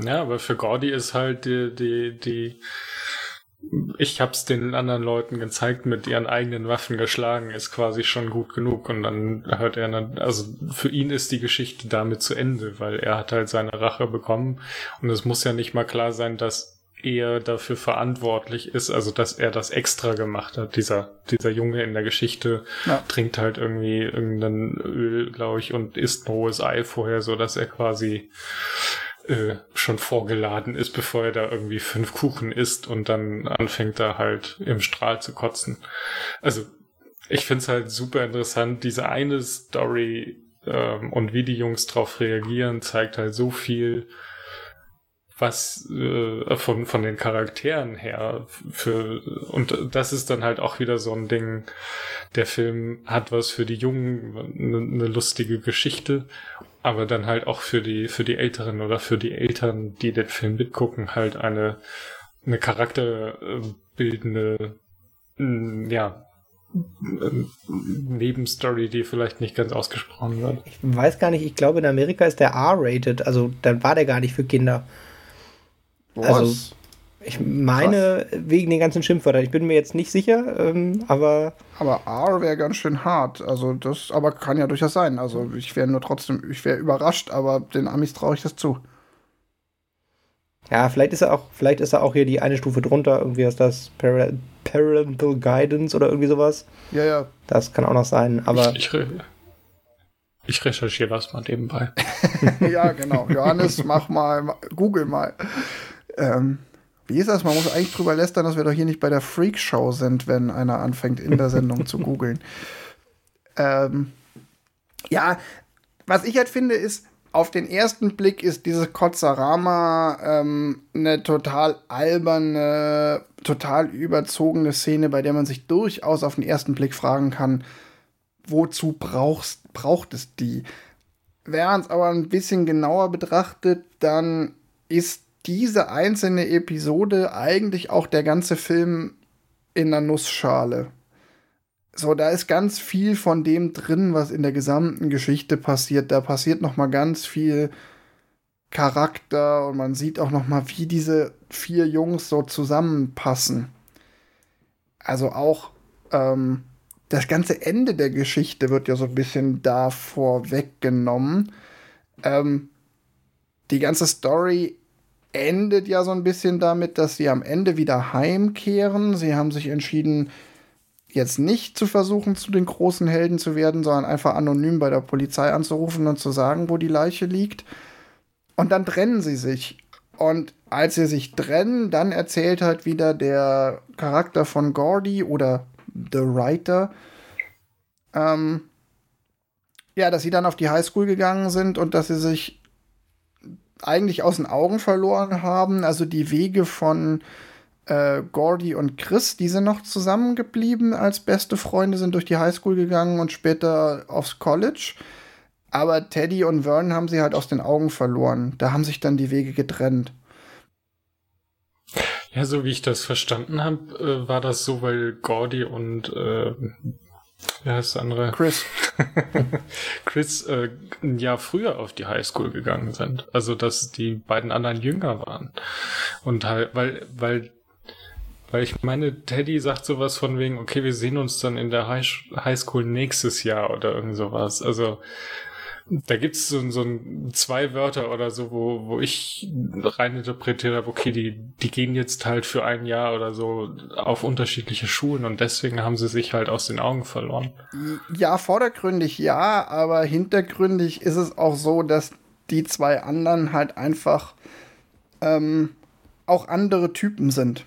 Ja, aber für Gordy ist halt die, die, die, ich hab's den anderen Leuten gezeigt, mit ihren eigenen Waffen geschlagen, ist quasi schon gut genug. Und dann hört er, dann, also für ihn ist die Geschichte damit zu Ende, weil er hat halt seine Rache bekommen. Und es muss ja nicht mal klar sein, dass eher dafür verantwortlich ist, also dass er das extra gemacht hat. Dieser, dieser Junge in der Geschichte ja. trinkt halt irgendwie irgendein Öl, glaube ich, und isst ein rohes Ei vorher, so dass er quasi äh, schon vorgeladen ist, bevor er da irgendwie fünf Kuchen isst und dann anfängt er halt im Strahl zu kotzen. Also ich finde es halt super interessant, diese eine Story ähm, und wie die Jungs drauf reagieren, zeigt halt so viel was äh, von, von den Charakteren her für und das ist dann halt auch wieder so ein Ding, der Film hat was für die Jungen, eine, eine lustige Geschichte, aber dann halt auch für die, für die Älteren oder für die Eltern, die den Film mitgucken, halt eine, eine charakterbildende, ja, Nebenstory, die vielleicht nicht ganz ausgesprochen wird. Ich weiß gar nicht, ich glaube in Amerika ist der R-rated, also dann war der gar nicht für Kinder. Was? Also, ich meine, Krass. wegen den ganzen Schimpfwörtern. Ich bin mir jetzt nicht sicher, ähm, aber. Aber R wäre ganz schön hart. Also, das aber kann ja durchaus sein. Also, ich wäre nur trotzdem, ich wäre überrascht, aber den Amis traue ich das zu. Ja, vielleicht ist er auch, vielleicht ist er auch hier die eine Stufe drunter. Irgendwie ist das Parental Guidance oder irgendwie sowas. Ja, ja. Das kann auch noch sein, aber. Ich, ich, ich recherchiere das mal nebenbei. (laughs) ja, genau. Johannes, mach mal, google mal. Ähm, wie ist das? Man muss eigentlich drüber lästern, dass wir doch hier nicht bei der Freakshow sind, wenn einer anfängt, in der Sendung zu googeln. (laughs) Ähm, ja, was ich halt finde, ist, auf den ersten Blick ist dieses Kotzarama ähm, eine total alberne, total überzogene Szene, bei der man sich durchaus auf den ersten Blick fragen kann, wozu brauchst, braucht es die? Wer es aber ein bisschen genauer betrachtet, dann ist diese einzelne Episode eigentlich auch der ganze Film in der Nussschale. So, da ist ganz viel von dem drin, was in der gesamten Geschichte passiert. Da passiert noch mal ganz viel Charakter und man sieht auch noch mal, wie diese vier Jungs so zusammenpassen. Also auch ähm, das ganze Ende der Geschichte wird ja so ein bisschen da vorweggenommen. Ähm, die ganze Story endet ja so ein bisschen damit, dass sie am Ende wieder heimkehren. Sie haben sich entschieden, jetzt nicht zu versuchen, zu den großen Helden zu werden, sondern einfach anonym bei der Polizei anzurufen und zu sagen, wo die Leiche liegt. Und dann trennen sie sich. Und als sie sich trennen, dann erzählt halt wieder der Charakter von Gordy oder The Writer, ähm, ja, dass sie dann auf die Highschool gegangen sind und dass sie sich eigentlich aus den Augen verloren haben. Also die Wege von äh, Gordy und Chris, die sind noch zusammengeblieben als beste Freunde, sind durch die Highschool gegangen und später aufs College. Aber Teddy und Vern haben sie halt aus den Augen verloren. Da haben sich dann die Wege getrennt. Ja, so wie ich das verstanden habe, äh, war das so, weil Gordy und äh, wie heißt der andere? Chris. (laughs) Chris äh, ein Jahr früher auf die Highschool gegangen sind. Also dass die beiden anderen jünger waren. Und halt, weil, weil weil ich meine, Teddy sagt sowas von wegen, okay, wir sehen uns dann in der Highschool nächstes Jahr oder irgend sowas. Also da gibt's so, so ein, zwei Wörter oder so, wo, wo ich rein interpretiert habe, okay, die, die gehen jetzt halt für ein Jahr oder so auf unterschiedliche Schulen und deswegen haben sie sich halt aus den Augen verloren. Ja, vordergründig ja, aber hintergründig ist es auch so, dass die zwei anderen halt einfach ähm, auch andere Typen sind.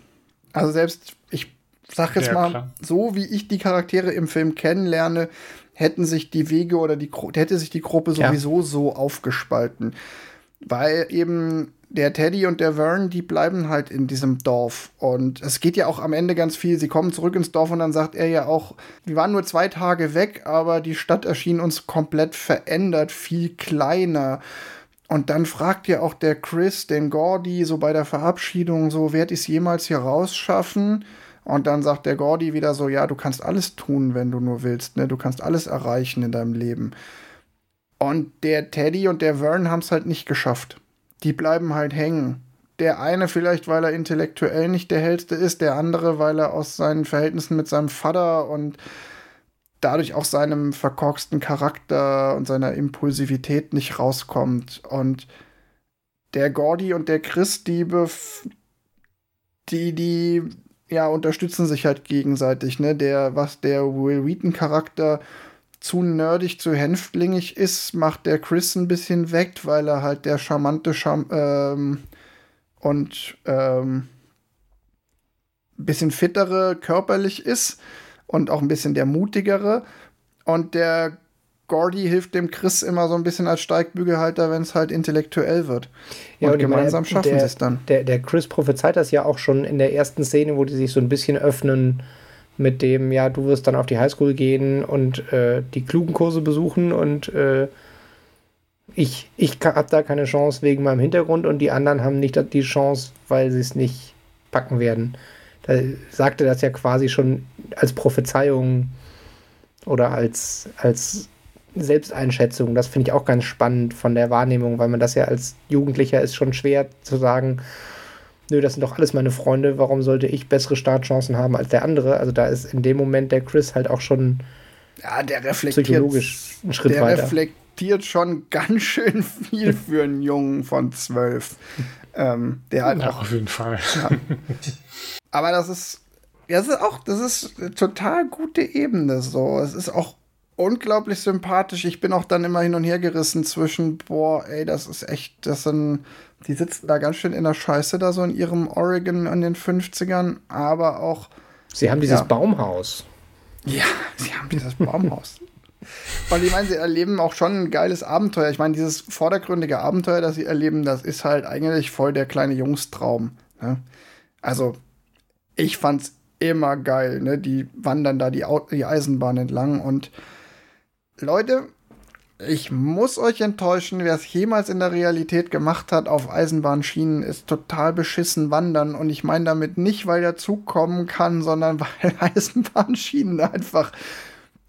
Also selbst, ich sag jetzt ja, mal, klar. so wie ich die Charaktere im Film kennenlerne, hätten sich die Wege oder die hätte sich die Gruppe sowieso ja. so aufgespalten. Weil eben der Teddy und der Vern, die bleiben halt in diesem Dorf. Und es geht ja auch am Ende ganz viel. Sie kommen zurück ins Dorf und dann sagt er ja auch, wir waren nur zwei Tage weg, aber die Stadt erschien uns komplett verändert, viel kleiner. Und dann fragt ja auch der Chris den Gordy so bei der Verabschiedung so, werde ich es jemals hier rausschaffen? Und dann sagt der Gordy wieder so, ja, du kannst alles tun, wenn du nur willst, ne? Du kannst alles erreichen in deinem Leben. Und der Teddy und der Vern haben es halt nicht geschafft. Die bleiben halt hängen. Der eine vielleicht, weil er intellektuell nicht der hellste ist, der andere, weil er aus seinen Verhältnissen mit seinem Vater und dadurch auch seinem verkorksten Charakter und seiner Impulsivität nicht rauskommt. Und der Gordy und der Chris, die, die, die ja, unterstützen sich halt gegenseitig, ne? Der, was der Will Wheaton-Charakter zu nerdig, zu hänftlingig ist, macht der Chris ein bisschen weg, weil er halt der charmante Charm ähm, und ähm, bisschen fittere körperlich ist und auch ein bisschen der mutigere. Und der Gordy hilft dem Chris immer so ein bisschen als Steigbügelhalter, wenn es halt intellektuell wird. Ja, und, und gemeinsam meine, schaffen sie es dann. Der, der Chris prophezeit das ja auch schon in der ersten Szene, wo die sich so ein bisschen öffnen mit dem, ja, du wirst dann auf die Highschool gehen und äh, die klugen Kurse besuchen und äh, ich, ich habe da keine Chance wegen meinem Hintergrund und die anderen haben nicht die Chance, weil sie es nicht packen werden. Da sagte das ja quasi schon als Prophezeiung oder als, als Selbsteinschätzung. Das finde ich auch ganz spannend von der Wahrnehmung, weil man das ja als Jugendlicher ist schon schwer zu sagen, nö, das sind doch alles meine Freunde, warum sollte ich bessere Startchancen haben als der andere? Also da ist in dem Moment der Chris halt auch schon ja, der reflektiert, psychologisch einen Schritt der weiter. Der reflektiert schon ganz schön viel (laughs) für einen Jungen von zwölf. ähm, der halt ja, auch, auf jeden Fall. Ja. Aber das ist, das ist auch, das ist eine total gute Ebene so. Es ist auch unglaublich sympathisch. Ich bin auch dann immer hin und her gerissen zwischen, boah, ey, das ist echt, das sind, die sitzen da ganz schön in der Scheiße da so in ihrem Oregon in den 50ern, aber auch. Sie haben dieses ja. Baumhaus. Ja, sie haben dieses Baumhaus. (laughs) Und ich meine, sie erleben auch schon ein geiles Abenteuer. Ich meine, dieses vordergründige Abenteuer, das sie erleben, das ist halt eigentlich voll der kleine Jungstraum. Ne? Also, ich fand's immer geil. Ne? Die wandern da die, die Eisenbahn entlang und Leute, ich muss euch enttäuschen, wer es jemals in der Realität gemacht hat auf Eisenbahnschienen, ist total beschissen wandern. Und ich meine damit nicht, weil der Zug kommen kann, sondern (laughs) weil Eisenbahnschienen einfach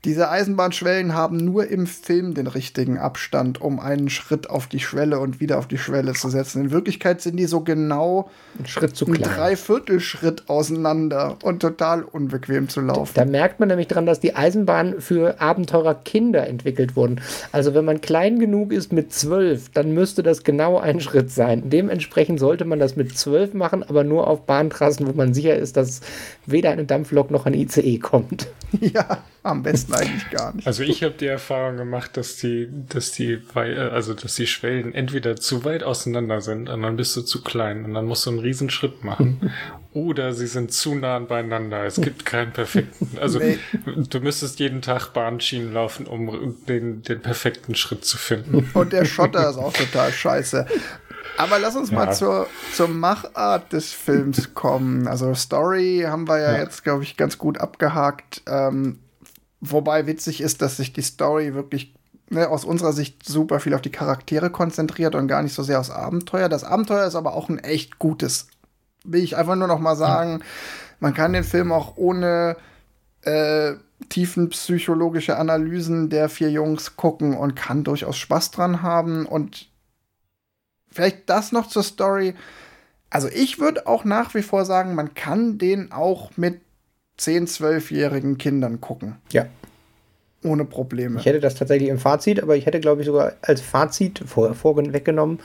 Diese Eisenbahnschwellen haben nur im Film den richtigen Abstand, um einen Schritt auf die Schwelle und wieder auf die Schwelle zu setzen. In Wirklichkeit sind die so genau ein Schritt zu ein klein. Dreiviertelschritt auseinander und total unbequem zu laufen. Da merkt man nämlich dran, dass die Eisenbahnen für Abenteurerkinder entwickelt wurden. Also wenn man klein genug ist mit zwölf, dann müsste das genau ein Schritt sein. Dementsprechend sollte man das mit zwölf machen, aber nur auf Bahntrassen, wo man sicher ist, dass weder eine Dampflok noch ein ICE kommt. (laughs) Ja, am besten eigentlich gar nicht. Also ich habe die Erfahrung gemacht, dass die, dass die, also dass die Schwellen entweder zu weit auseinander sind und dann bist du zu klein und dann musst du einen riesen Schritt machen. oder sie sind zu nah beieinander. Es gibt keinen perfekten. Also nee. du müsstest jeden Tag Bahnschienen laufen, um den, den perfekten Schritt zu finden. Und der Schotter ist auch total scheiße. Aber lass uns ja. mal zur, zur Machart des Films kommen. Also Story haben wir ja, ja. jetzt, glaube ich, ganz gut abgehakt. Ähm, wobei witzig ist, dass sich die Story wirklich ne, aus unserer Sicht super viel auf die Charaktere konzentriert und gar nicht so sehr aufs Abenteuer. Das Abenteuer ist aber auch ein echt gutes. Will ich einfach nur noch mal sagen, man kann den Film auch ohne äh, tiefen psychologische Analysen der vier Jungs gucken und kann durchaus Spaß dran haben und vielleicht das noch zur Story. Also ich würde auch nach wie vor sagen, man kann den auch mit 10, 12-jährigen Kindern gucken. Ja. Ohne Probleme. Ich hätte das tatsächlich im Fazit, aber ich hätte, glaube ich, sogar als Fazit vor, weggenommen,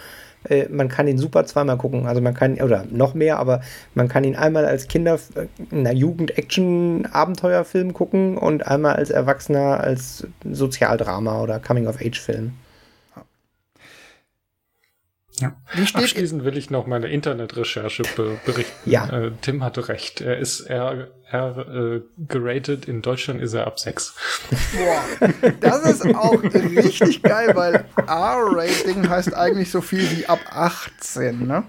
äh, man kann ihn super zweimal gucken. Also man kann, oder noch mehr, aber man kann ihn einmal als Kinder, einer Jugend-Action-Abenteuerfilm gucken und einmal als Erwachsener als Sozialdrama oder Coming-of-Age-Film. Ja. Abschließend will ich noch meine Internetrecherche be berichten. Ja. Äh, Tim hatte recht. Er ist R, R äh, geratet. In Deutschland ist er ab 6. Boah, das ist auch richtig geil, weil R-Rating heißt eigentlich so viel wie ab 18, ne?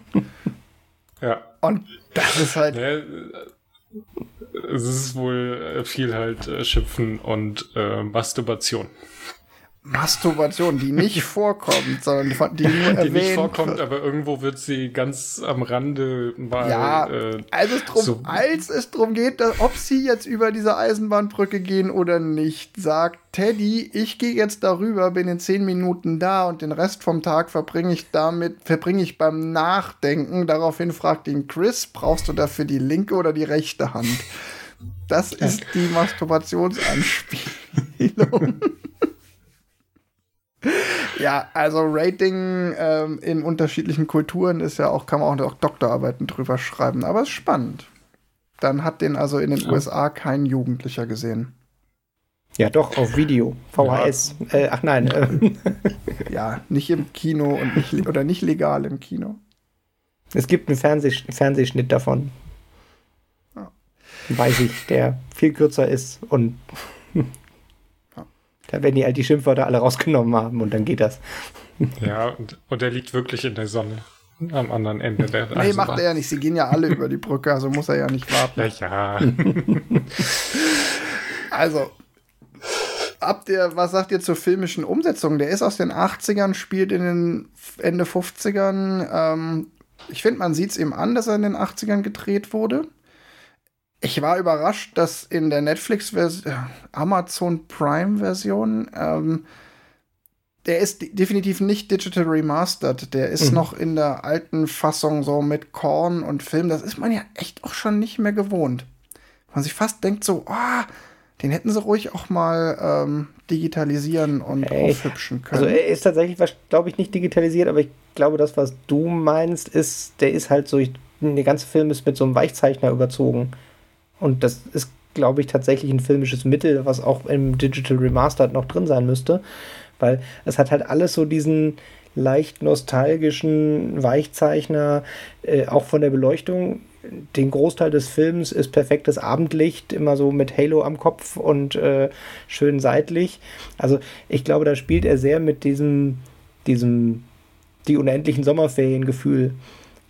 Ja. Und das ist halt. Ne, es ist wohl viel halt äh, Schimpfen und äh, Masturbation. Masturbation, die nicht (laughs) vorkommt, sondern die nur erwähnt Die nicht vorkommt, wird. aber irgendwo wird sie ganz am Rande mal. Ja, äh, als, es drum, so als es drum geht, dass, ob sie jetzt über diese Eisenbahnbrücke gehen oder nicht, sagt Teddy, ich gehe jetzt darüber, bin in zehn Minuten da und den Rest vom Tag verbringe ich damit, verbringe ich beim Nachdenken. Daraufhin fragt ihn Chris, brauchst du dafür die linke oder die rechte Hand? Das ist die Masturbationsanspielung. (laughs) Ja, also Rating ähm, in unterschiedlichen Kulturen ist ja auch, kann man auch Doktorarbeiten drüber schreiben, aber es ist spannend. Dann hat den also in den ja. USA kein Jugendlicher gesehen. Ja, doch, auf Video, VHS. Ja. Äh, ach nein. Äh. (laughs) ja, nicht im Kino und nicht, oder nicht legal im Kino. Es gibt einen Fernseh Fernsehschnitt davon. Ja. Weiß ich, der viel kürzer ist und da werden die halt die Schimpfwörter alle rausgenommen haben und dann geht das. Ja, und, und er liegt wirklich in der Sonne. Am anderen Ende der Nee, Eisenbahn. macht er ja nicht. Sie gehen ja alle über die Brücke, also muss er ja nicht warten. Ja, ja. (laughs) also, habt ihr, was sagt ihr zur filmischen Umsetzung? Der ist aus den 80ern, spielt in den Ende 50ern. Ähm, ich finde, man sieht es ihm an, dass er in den 80ern gedreht wurde. Ich war überrascht, dass in der Netflix-Version, äh, Amazon Prime-Version, ähm, der ist definitiv nicht digital remastered. Der ist mhm. noch in der alten Fassung so mit Korn und Film. Das ist man ja echt auch schon nicht mehr gewohnt. Man sich fast denkt so, oh, den hätten sie ruhig auch mal ähm, digitalisieren und Ey, aufhübschen können. Also er ist tatsächlich, glaube ich, nicht digitalisiert, aber ich glaube, das, was du meinst, ist, der ist halt so, ich, der ganze Film ist mit so einem Weichzeichner überzogen. Und das ist, glaube ich, tatsächlich ein filmisches Mittel, was auch im Digital Remastered noch drin sein müsste. Weil es hat halt alles so diesen leicht nostalgischen Weichzeichner, äh, auch von der Beleuchtung. Den Großteil des Films ist perfektes Abendlicht, immer so mit Halo am Kopf und äh, schön seitlich. Also ich glaube, da spielt er sehr mit diesem, diesem, die unendlichen Sommerferien-Gefühl.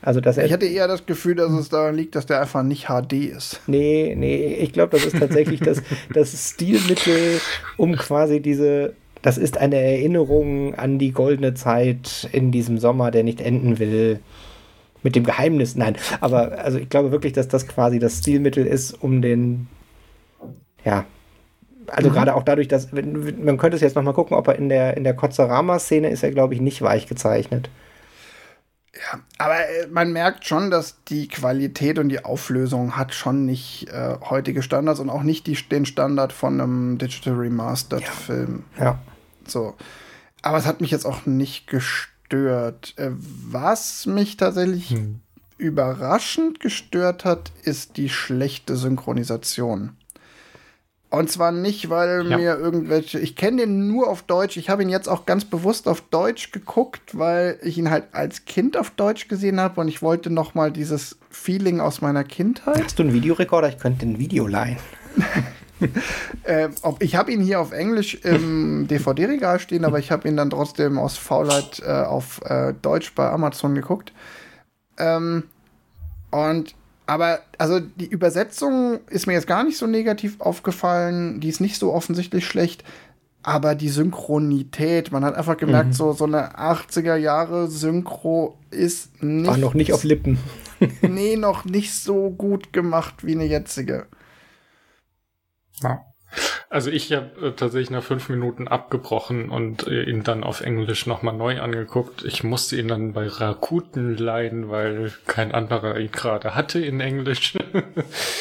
Also, dass ich hatte eher das Gefühl, dass es daran liegt, dass der einfach nicht HD ist. Nee, nee, ich glaube, das ist tatsächlich das, das Stilmittel, um quasi diese. Das ist eine Erinnerung an die goldene Zeit in diesem Sommer, der nicht enden will. Mit dem Geheimnis, nein. Aber also ich glaube wirklich, dass das quasi das Stilmittel ist, um den, ja, Also mhm. gerade auch dadurch, dass man könnte es jetzt noch mal gucken, ob er in der in der Kotzerama-Szene ist er glaube ich nicht weich gezeichnet. Ja, aber äh, man merkt schon, dass die Qualität und die Auflösung hat schon nicht äh, heutige Standards und auch nicht die, den Standard von einem Digital Remastered ja. Film. Ja. So. Aber es hat mich jetzt auch nicht gestört. Äh, was mich tatsächlich hm. überraschend gestört hat, ist die schlechte Synchronisation. Und zwar nicht, weil ja. mir irgendwelche. Ich kenne den nur auf Deutsch. Ich habe ihn jetzt auch ganz bewusst auf Deutsch geguckt, weil ich ihn halt als Kind auf Deutsch gesehen habe und ich wollte noch mal dieses Feeling aus meiner Kindheit. Hast du einen Videorekorder? Ich könnte ein Video leihen. (laughs) äh, ob, ich habe ihn hier auf Englisch im (laughs) DVD-Regal stehen, aber ich habe ihn dann trotzdem aus Faulheit äh, auf äh, Deutsch bei Amazon geguckt. Ähm, und aber also die Übersetzung ist mir jetzt gar nicht so negativ aufgefallen. Die ist nicht so offensichtlich schlecht. Aber die Synchronität, man hat einfach gemerkt, mhm. so, so eine 80er Jahre Synchro ist nicht. War noch nicht auf Lippen. (laughs) nee, noch nicht so gut gemacht wie eine jetzige. Ja. Also ich habe äh, tatsächlich nach fünf Minuten abgebrochen und äh, ihn dann auf Englisch nochmal neu angeguckt. Ich musste ihn dann bei Rakuten leihen, weil kein anderer ihn gerade hatte in Englisch.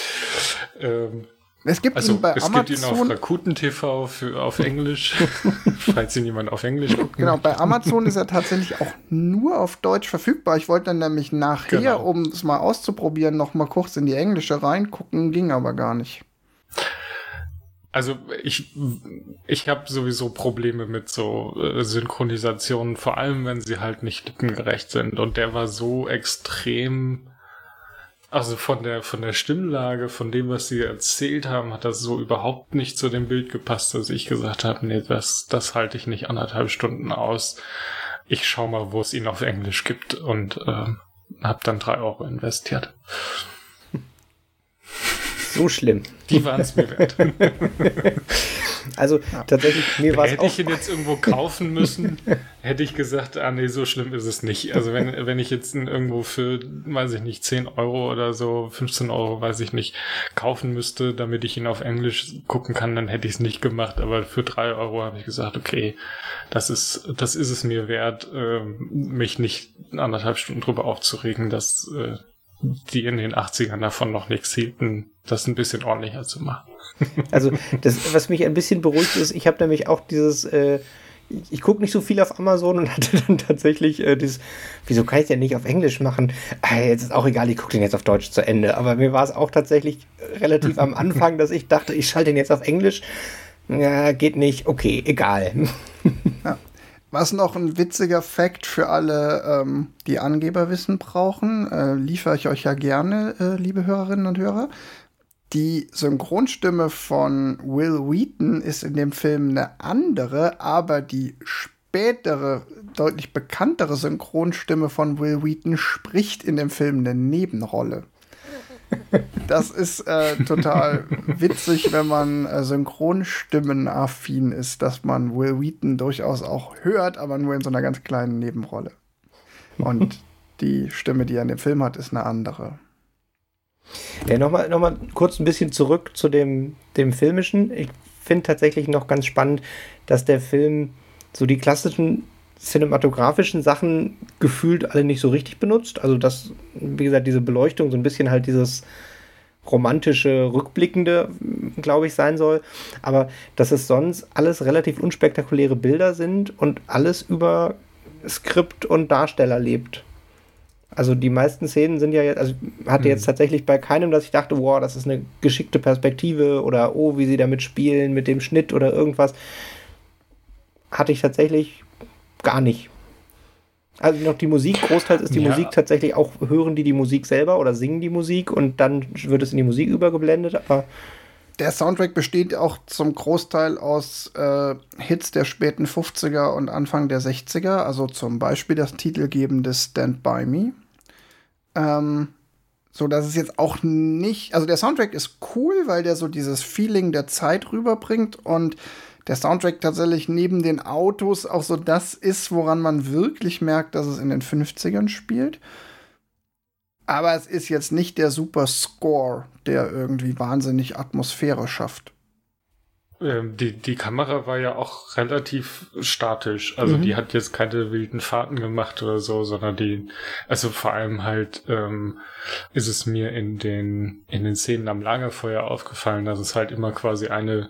(laughs) ähm, es gibt also, ihn bei es Amazon. gibt ihn auf Rakuten TV für, auf Englisch, (laughs) falls ihn jemand auf Englisch guckt. Genau, bei Amazon ist er tatsächlich auch nur auf Deutsch verfügbar. Ich wollte dann nämlich nachher, genau. um es mal auszuprobieren, noch mal kurz in die englische reingucken, ging aber gar nicht. Also ich, ich habe sowieso Probleme mit so äh, Synchronisationen, vor allem wenn sie halt nicht lippengerecht sind. Und der war so extrem, also von der von der Stimmlage, von dem, was sie erzählt haben, hat das so überhaupt nicht zu dem Bild gepasst, dass ich gesagt habe, nee, das, das halte ich nicht anderthalb Stunden aus. Ich schau mal, wo es ihn auf Englisch gibt und äh, habe dann drei Euro investiert. (laughs) So schlimm. Die waren es mir wert. (laughs) Also ja. tatsächlich, mir war es Hätte ich ihn jetzt irgendwo kaufen müssen, hätte ich gesagt, ah nee, so schlimm ist es nicht. Also wenn, wenn ich jetzt ihn irgendwo für, weiß ich nicht, 10 Euro oder so, 15 Euro, weiß ich nicht, kaufen müsste, damit ich ihn auf Englisch gucken kann, dann hätte ich es nicht gemacht. Aber für 3 Euro habe ich gesagt, okay, das ist, das ist es mir wert, äh, mich nicht anderthalb Stunden drüber aufzuregen, dass äh, die in den 80ern davon noch nichts hielten, das ein bisschen ordentlicher zu machen. (laughs) Also, das, was mich ein bisschen beruhigt ist, ich habe nämlich auch dieses, äh, ich gucke nicht so viel auf Amazon und (laughs) hatte dann tatsächlich äh, dieses, wieso kann ich den nicht auf Englisch machen? Ah, jetzt ist auch egal, ich gucke den jetzt auf Deutsch zu Ende. Aber mir war es auch tatsächlich relativ am (laughs) Anfang, dass ich dachte, ich schalte den jetzt auf Englisch. Ja, geht nicht, okay, egal. Ja. Was noch ein witziger Fakt für alle, ähm, die Angeberwissen brauchen, äh, liefere ich euch ja gerne, äh, liebe Hörerinnen und Hörer. Die Synchronstimme von Will Wheaton ist in dem Film eine andere, aber die spätere, deutlich bekanntere Synchronstimme von Will Wheaton spricht in dem Film eine Nebenrolle. Das ist äh, total witzig, wenn man äh, Synchronstimmen-affin ist, dass man Will Wheaton durchaus auch hört, aber nur in so einer ganz kleinen Nebenrolle. Und die Stimme, die er in dem Film hat, ist eine andere. Ja, nochmal noch mal kurz ein bisschen zurück zu dem, dem Filmischen. Ich finde tatsächlich noch ganz spannend, dass der Film so die klassischen cinematografischen Sachen gefühlt alle nicht so richtig benutzt. Also das, wie gesagt, diese Beleuchtung so ein bisschen halt dieses romantische, rückblickende, glaube ich, sein soll. Aber dass es sonst alles relativ unspektakuläre Bilder sind und alles über Skript und Darsteller lebt. Also die meisten Szenen sind ja jetzt, also hatte jetzt hm. tatsächlich bei keinem, dass ich dachte, wow, das ist eine geschickte Perspektive oder oh, wie sie damit spielen mit dem Schnitt oder irgendwas. Hatte ich tatsächlich gar nicht. Also noch die Musik, großteils ist die ja. Musik tatsächlich auch, hören die die Musik selber oder singen die Musik und dann wird es in die Musik übergeblendet, aber. Der Soundtrack besteht auch zum Großteil aus äh, Hits der späten 50er und Anfang der 60er, also zum Beispiel das titelgebende Stand By Me. Ähm, so dass es jetzt auch nicht, also der Soundtrack ist cool, weil der so dieses Feeling der Zeit rüberbringt und der Soundtrack tatsächlich neben den Autos auch so das ist, woran man wirklich merkt, dass es in den 50ern spielt. Aber es ist jetzt nicht der super Score, der irgendwie wahnsinnig Atmosphäre schafft. ähm, die, die Kamera war ja auch relativ statisch. Also mhm. die hat jetzt keine wilden Fahrten gemacht oder so, sondern die, also vor allem halt ähm, ist es mir in den, in den Szenen am Lagerfeuer aufgefallen, dass es halt immer quasi eine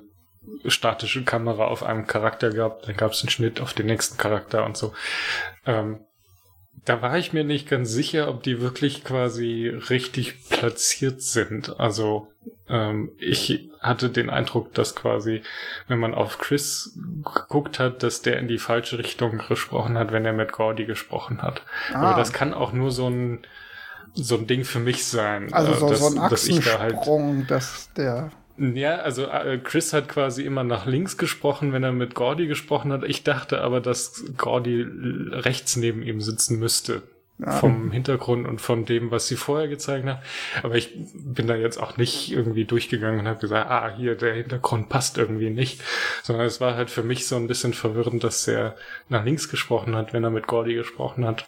statische Kamera auf einem Charakter gab, dann gab es einen Schnitt auf den nächsten Charakter und so. Ähm, da war ich mir nicht ganz sicher, ob die wirklich quasi richtig platziert sind. Also ähm, ich hatte den Eindruck, dass quasi, wenn man auf Chris geguckt hat, dass der in die falsche Richtung gesprochen hat, wenn er mit Gordy gesprochen hat. Ah. Aber das kann auch nur so ein so ein Ding für mich sein. Also so, dass, so ein Achsensprung, dass, halt, dass der ja, also äh, Chris hat quasi immer nach links gesprochen, wenn er mit Gordy gesprochen hat. Ich dachte aber, dass Gordy rechts neben ihm sitzen müsste. Ja. Vom Hintergrund und von dem, was sie vorher gezeigt hat. Aber ich bin da jetzt auch nicht irgendwie durchgegangen und habe gesagt, ah, hier, der Hintergrund passt irgendwie nicht. Sondern es war halt für mich so ein bisschen verwirrend, dass er nach links gesprochen hat, wenn er mit Gordy gesprochen hat.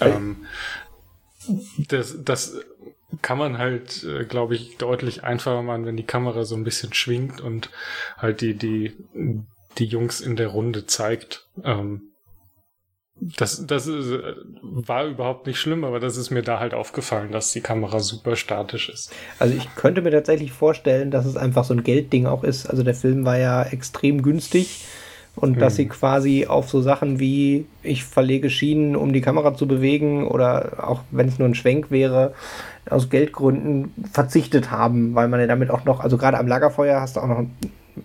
Ähm, das, das kann man halt, äh, glaube ich, deutlich einfacher machen, wenn die Kamera so ein bisschen schwingt und halt die, die, die Jungs in der Runde zeigt. Ähm, das, das ist, äh, war überhaupt nicht schlimm, aber das ist mir da halt aufgefallen, dass die Kamera super statisch ist. Also ich könnte mir tatsächlich vorstellen, dass es einfach so ein Geldding auch ist. Also der Film war ja extrem günstig und hm. dass sie quasi auf so Sachen wie ich verlege Schienen, um die Kamera zu bewegen oder auch wenn es nur ein Schwenk wäre, aus Geldgründen verzichtet haben, weil man ja damit auch noch, also gerade am Lagerfeuer hast du auch noch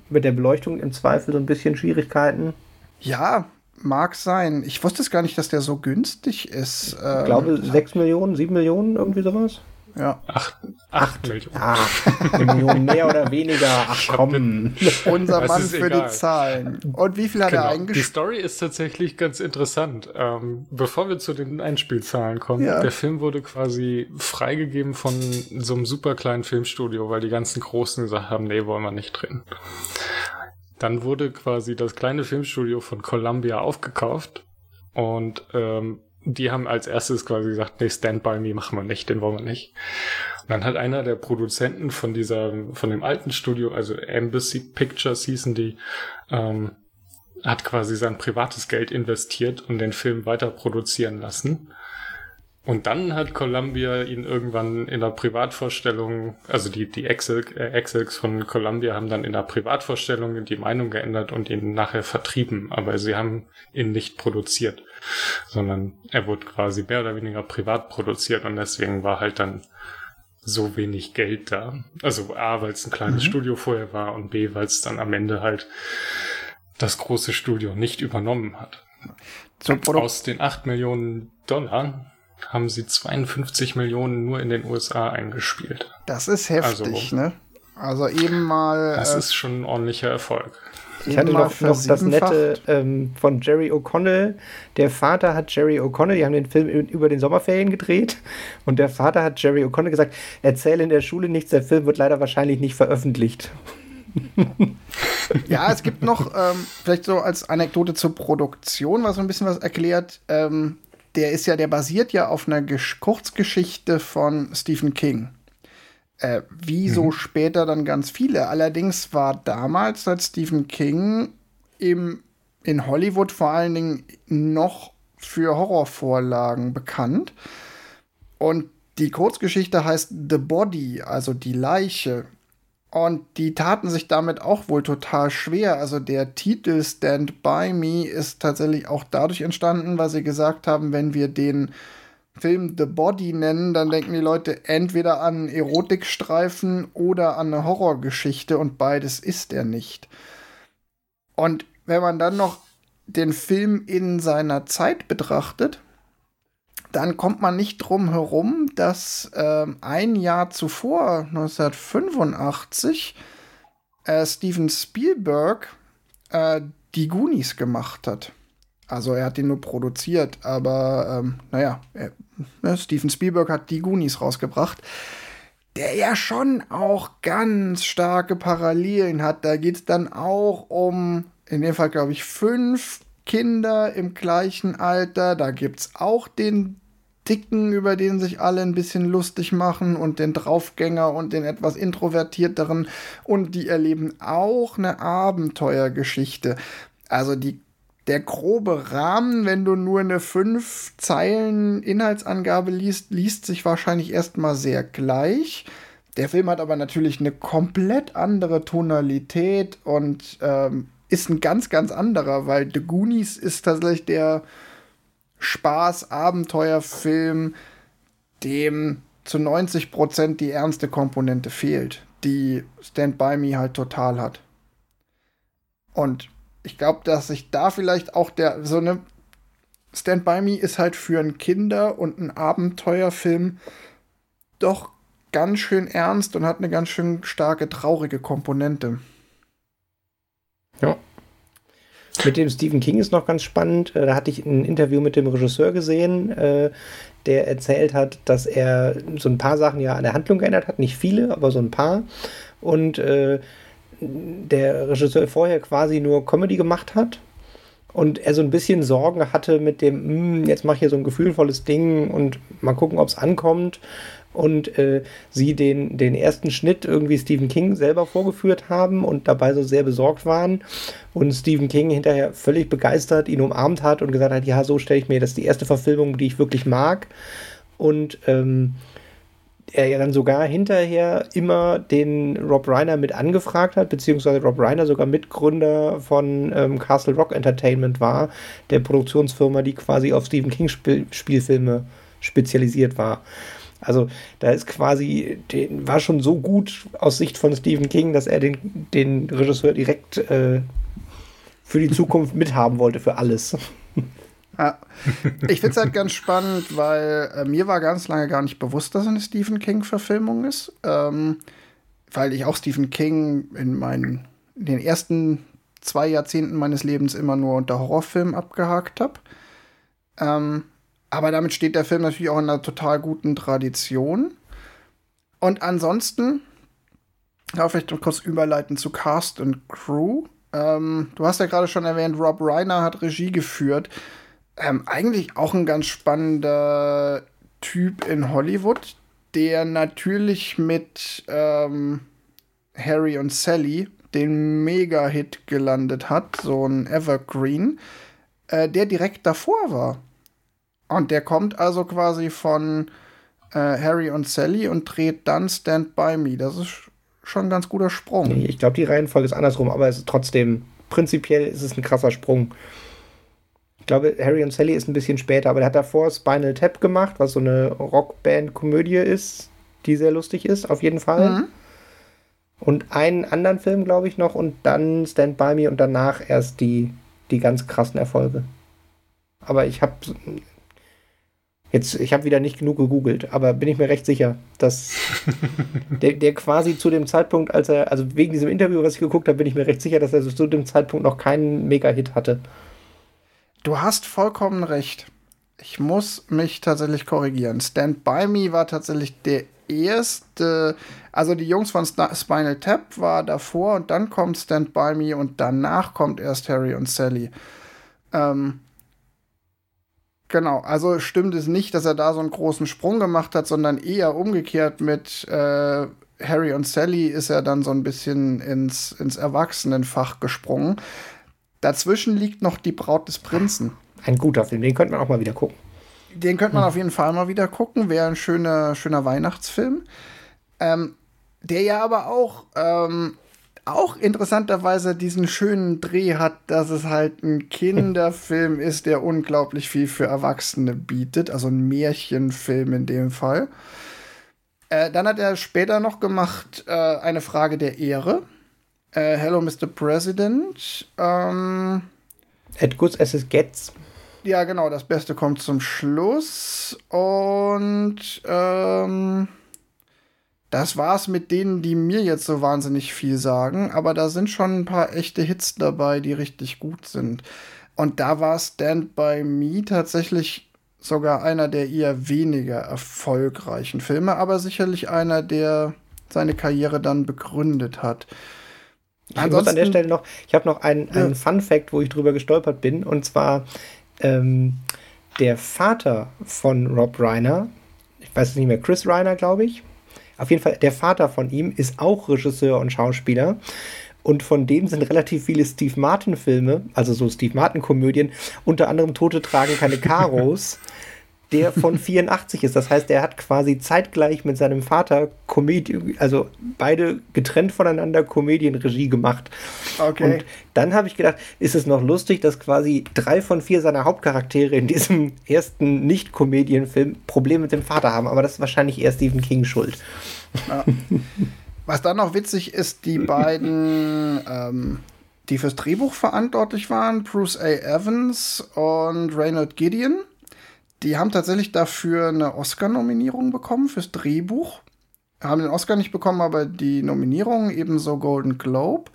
mit der Beleuchtung im Zweifel so ein bisschen Schwierigkeiten. Ja, mag sein. Ich wusste es gar nicht, dass der so günstig ist. Ich ähm, glaube 6 Millionen, 7 Millionen, irgendwie sowas. Ja. Acht, acht Millionen. Ah, Millionen mehr oder weniger. Ach komm. (laughs) Unser Mann für egal. die Zahlen. Und wie viel hat genau. er eingespielt? Die Story ist tatsächlich ganz interessant. Ähm, bevor wir zu den Einspielzahlen kommen, ja. der Film wurde quasi freigegeben von so einem super kleinen Filmstudio, weil die ganzen Großen gesagt haben, nee, wollen wir nicht drin. Dann wurde quasi das kleine Filmstudio von Columbia aufgekauft und ähm, die haben als erstes quasi gesagt, nee, Stand By Me machen wir nicht, den wollen wir nicht. Und dann hat einer der Produzenten von dieser, von dem alten Studio, also Embassy Pictures hießen die, ähm, hat quasi sein privates Geld investiert und den Film weiter produzieren lassen. Und dann hat Columbia ihn irgendwann in der Privatvorstellung, also die, die Excel, äh, Excels von Columbia haben dann in der Privatvorstellung die Meinung geändert und ihn nachher vertrieben. Aber sie haben ihn nicht produziert, sondern er wurde quasi mehr oder weniger privat produziert und deswegen war halt dann so wenig Geld da. Also A, weil es ein kleines mhm. Studio vorher war und B, weil es dann am Ende halt das große Studio nicht übernommen hat. Aus den acht Millionen Dollar haben sie 52 Millionen nur in den USA eingespielt. Das ist heftig, also, ne? Also eben mal. Das äh, ist schon ein ordentlicher Erfolg. Ich hatte noch, noch das nette ähm, von Jerry O'Connell. Der Vater hat Jerry O'Connell, die haben den Film über den Sommerferien gedreht. Und der Vater hat Jerry O'Connell gesagt: Erzähle in der Schule nichts, der Film wird leider wahrscheinlich nicht veröffentlicht. ja, es gibt noch, ähm, vielleicht so als Anekdote zur Produktion, was so ein bisschen was erklärt. Ähm, der ist ja, der basiert ja auf einer Gesch Kurzgeschichte von Stephen King. Äh, wie mhm. so später dann ganz viele. Allerdings war damals, als Stephen King im, in Hollywood vor allen Dingen noch für Horrorvorlagen bekannt. Und die Kurzgeschichte heißt The Body, also die Leiche. Und die taten sich damit auch wohl total schwer. Also der Titel Stand By Me ist tatsächlich auch dadurch entstanden, weil sie gesagt haben, wenn wir den Film The Body nennen, dann denken die Leute entweder an Erotikstreifen oder an eine Horrorgeschichte und beides ist er nicht. Und wenn man dann noch den Film in seiner Zeit betrachtet, dann kommt man nicht drum herum, dass äh, ein Jahr zuvor, 1985, äh, Steven Spielberg äh, die Goonies gemacht hat. Also er hat den nur produziert, aber ähm, naja, er, ne, Steven Spielberg hat die Goonies rausgebracht, der ja schon auch ganz starke Parallelen hat. Da geht es dann auch um, in dem Fall glaube ich, fünf Kinder im gleichen Alter. Da gibt es auch den Dicken, über den sich alle ein bisschen lustig machen und den Draufgänger und den etwas introvertierteren und die erleben auch eine Abenteuergeschichte. Also die der grobe Rahmen, wenn du nur eine fünf Zeilen Inhaltsangabe liest, liest sich wahrscheinlich erstmal sehr gleich. Der Film hat aber natürlich eine komplett andere Tonalität und ähm, ist ein ganz, ganz anderer, weil The Goonies ist tatsächlich der Spaß-Abenteuerfilm, dem zu 90 Prozent die ernste Komponente fehlt, die Stand By Me halt total hat. Und ich glaube, dass sich da vielleicht auch der so eine Stand By Me ist halt für ein Kinder- und ein Abenteuerfilm doch ganz schön ernst und hat eine ganz schön starke traurige Komponente. Ja. Mit dem Stephen King ist noch ganz spannend. Äh, da hatte ich ein Interview mit dem Regisseur gesehen, äh, der erzählt hat, dass er so ein paar Sachen ja an der Handlung geändert hat. Nicht viele, aber so ein paar. Und äh, der Regisseur vorher quasi nur Comedy gemacht hat und er so ein bisschen Sorgen hatte mit dem, hm, jetzt mache ich hier so ein gefühlvolles Ding und mal gucken, ob es ankommt. Und äh, sie den, den ersten Schnitt irgendwie Stephen King selber vorgeführt haben und dabei so sehr besorgt waren. Und Stephen King hinterher völlig begeistert ihn umarmt hat und gesagt hat, ja, so stelle ich mir das ist die erste Verfilmung, die ich wirklich mag. Und ähm, er ja dann sogar hinterher immer den Rob Reiner mit angefragt hat, beziehungsweise Rob Reiner sogar Mitgründer von ähm, Castle Rock Entertainment war, der Produktionsfirma, die quasi auf Stephen King Spiel Spielfilme spezialisiert war. Also da ist quasi, den war schon so gut aus Sicht von Stephen King, dass er den, den Regisseur direkt äh, für die Zukunft (laughs) mithaben wollte, für alles. Ja. Ich finde es halt ganz spannend, weil äh, mir war ganz lange gar nicht bewusst, dass es eine Stephen King-Verfilmung ist. Ähm, weil ich auch Stephen King in meinen in den ersten zwei Jahrzehnten meines Lebens immer nur unter Horrorfilm abgehakt habe. Ähm, aber damit steht der Film natürlich auch in einer total guten Tradition. Und ansonsten, darf ich noch kurz überleiten zu Cast und Crew. Ähm, du hast ja gerade schon erwähnt, Rob Reiner hat Regie geführt ähm, eigentlich auch ein ganz spannender Typ in Hollywood, der natürlich mit ähm, Harry und Sally den Mega-Hit gelandet hat, so ein Evergreen, äh, der direkt davor war. Und der kommt also quasi von äh, Harry und Sally und dreht dann Stand By Me. Das ist schon ein ganz guter Sprung. Ich glaube, die Reihenfolge ist andersrum, aber es ist trotzdem, prinzipiell ist es ein krasser Sprung. Ich glaube, Harry und Sally ist ein bisschen später, aber der hat davor Spinal Tap gemacht, was so eine Rockband-Komödie ist, die sehr lustig ist, auf jeden Fall. Mhm. Und einen anderen Film, glaube ich, noch und dann Stand By Me und danach erst die, die ganz krassen Erfolge. Aber ich habe jetzt, ich habe wieder nicht genug gegoogelt, aber bin ich mir recht sicher, dass (laughs) der, der quasi zu dem Zeitpunkt, als er, also wegen diesem Interview, was ich geguckt habe, bin ich mir recht sicher, dass er zu dem Zeitpunkt noch keinen Mega-Hit hatte. Du hast vollkommen recht. Ich muss mich tatsächlich korrigieren. Stand By Me war tatsächlich der erste, also die Jungs von Spinal Tap war davor und dann kommt Stand By Me und danach kommt erst Harry und Sally. Ähm, genau, also stimmt es nicht, dass er da so einen großen Sprung gemacht hat, sondern eher umgekehrt mit äh, Harry und Sally ist er dann so ein bisschen ins, ins Erwachsenenfach gesprungen. Dazwischen liegt noch Die Braut des Prinzen. Ein guter Film, den könnte man auch mal wieder gucken. Den könnte man hm. auf jeden Fall mal wieder gucken. Wäre ein schöner, schöner Weihnachtsfilm. Ähm, der ja aber auch, ähm, auch interessanterweise diesen schönen Dreh hat, dass es halt ein Kinderfilm (laughs) ist, der unglaublich viel für Erwachsene bietet. Also ein Märchenfilm in dem Fall. Äh, dann hat er später noch gemacht äh, eine Frage der Ehre äh, Hello, Mr. President. Ähm, At good as it gets. Ja, genau, das Beste kommt zum Schluss. Und ähm, das war's mit denen, die mir jetzt so wahnsinnig viel sagen. Aber da sind schon ein paar echte Hits dabei, die richtig gut sind. Und da war Stand By Me tatsächlich sogar einer der eher weniger erfolgreichen Filme, aber sicherlich einer, der seine Karriere dann begründet hat. Ich Ansonsten, muss an der Stelle noch, ich habe noch einen, ja. Fun Fact, wo ich drüber gestolpert bin, und zwar ähm, der Vater von Rob Reiner, ich weiß es nicht mehr, Chris Reiner, glaube ich. Auf jeden Fall, der Vater von ihm ist auch Regisseur und Schauspieler. Und von dem sind relativ viele Steve Martin-Filme, also so Steve Martin-Komödien, unter anderem Tote tragen keine Karos. (laughs) der von (laughs) 84 ist. Das heißt, er hat quasi zeitgleich mit seinem Vater Komödie, also beide getrennt voneinander Komödienregie gemacht. Okay. Und dann habe ich gedacht, ist es noch lustig, dass quasi drei von vier seiner Hauptcharaktere in diesem ersten Nicht-Komödienfilm Probleme mit dem Vater haben. Aber das ist wahrscheinlich eher Stephen King schuld. Ja. Was dann noch witzig ist, die (laughs) beiden, ähm, die fürs Drehbuch verantwortlich waren, Bruce A. Evans und Reynold Gideon die haben tatsächlich dafür eine Oscar-Nominierung bekommen fürs Drehbuch. Haben den Oscar nicht bekommen, aber die Nominierung, ebenso Golden Globe.